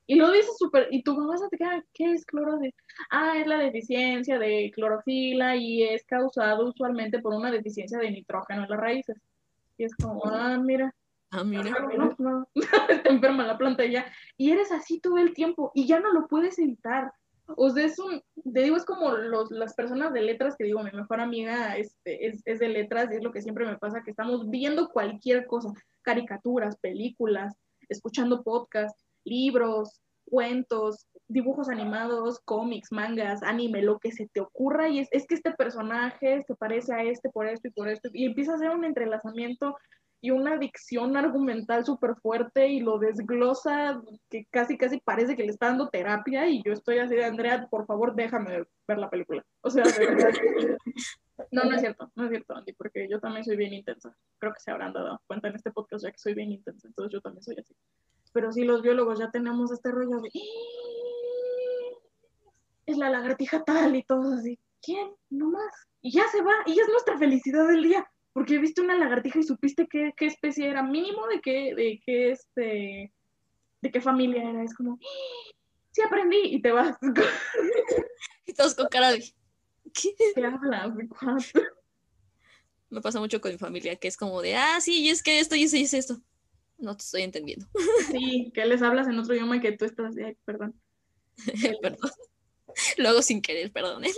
Y lo dices súper, y tu mamá se te queda, ¿qué es clorosis? Ah, es la deficiencia de clorofila y es causado usualmente por una deficiencia de nitrógeno en las raíces. Y es como, ah, mira. Ah, mira. No, no, está enferma la planta ya. Y eres así todo el tiempo y ya no lo puedes evitar. O sea, es un, te digo, es como los, las personas de letras que digo, mi mejor amiga este, es, es de letras y es lo que siempre me pasa, que estamos viendo cualquier cosa, caricaturas, películas, escuchando podcasts, libros, cuentos, dibujos animados, cómics, mangas, anime, lo que se te ocurra y es, es que este personaje se parece a este por esto y por esto y empieza a hacer un entrelazamiento y una dicción argumental súper fuerte y lo desglosa que casi casi parece que le está dando terapia y yo estoy así de Andrea, por favor déjame ver la película. O sea. No, no es cierto, no es cierto, Andy, porque yo también soy bien intensa. Creo que se habrán dado cuenta en este podcast ya que soy bien intensa, entonces yo también soy así. Pero sí, los biólogos ya tenemos este rollo de... Es la lagartija tal y todo así. ¿Quién? No más. Y ya se va, y ya es nuestra felicidad del día porque viste una lagartija y supiste qué, qué especie era, mínimo de qué, de qué, este, de qué familia era. Es como, sí aprendí y te vas. y todos con cara de, ¿qué? ¿Qué hablas? ¿De Me pasa mucho con mi familia, que es como de, ah, sí, y es que esto y eso y es esto. No te estoy entendiendo. Sí, que les hablas en otro idioma y que tú estás ay, perdón. perdón. Luego sin querer, perdón. ¿eh?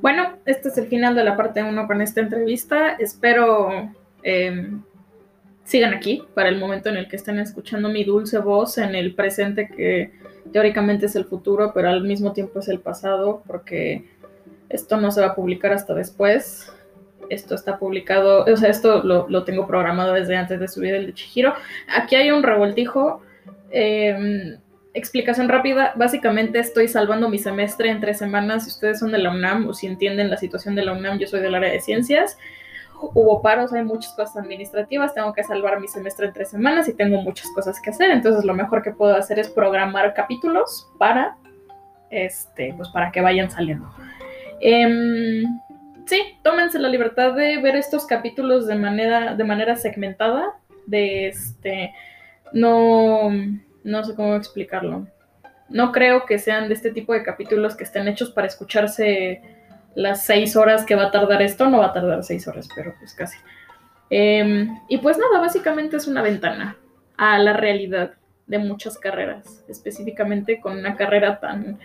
Bueno, este es el final de la parte 1 con esta entrevista. Espero eh, sigan aquí para el momento en el que estén escuchando mi dulce voz en el presente que teóricamente es el futuro, pero al mismo tiempo es el pasado, porque esto no se va a publicar hasta después. Esto está publicado, o sea, esto lo, lo tengo programado desde antes de subir el de Chihiro. Aquí hay un revoltijo. Eh, explicación rápida, básicamente estoy salvando mi semestre en tres semanas. Si ustedes son de la UNAM o si entienden la situación de la UNAM, yo soy del área de ciencias. Hubo paros, hay muchas cosas administrativas, tengo que salvar mi semestre en tres semanas y tengo muchas cosas que hacer. Entonces lo mejor que puedo hacer es programar capítulos para, este, pues para que vayan saliendo. Eh, sí, tómense la libertad de ver estos capítulos de manera, de manera segmentada, de este, no no sé cómo explicarlo. No creo que sean de este tipo de capítulos que estén hechos para escucharse las seis horas que va a tardar esto. No va a tardar seis horas, pero pues casi. Em, y pues nada, básicamente es una ventana a la realidad de muchas carreras, específicamente con una carrera tan,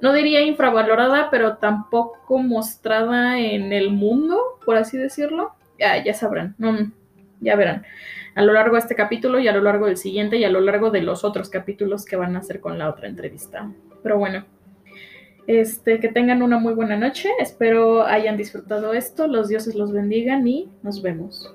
no diría infravalorada, pero tampoco mostrada en el mundo, por así decirlo. Ya, sabrán, ya verán a lo largo de este capítulo y a lo largo del siguiente y a lo largo de los otros capítulos que van a hacer con la otra entrevista. Pero bueno, este, que tengan una muy buena noche. Espero hayan disfrutado esto. Los dioses los bendigan y nos vemos.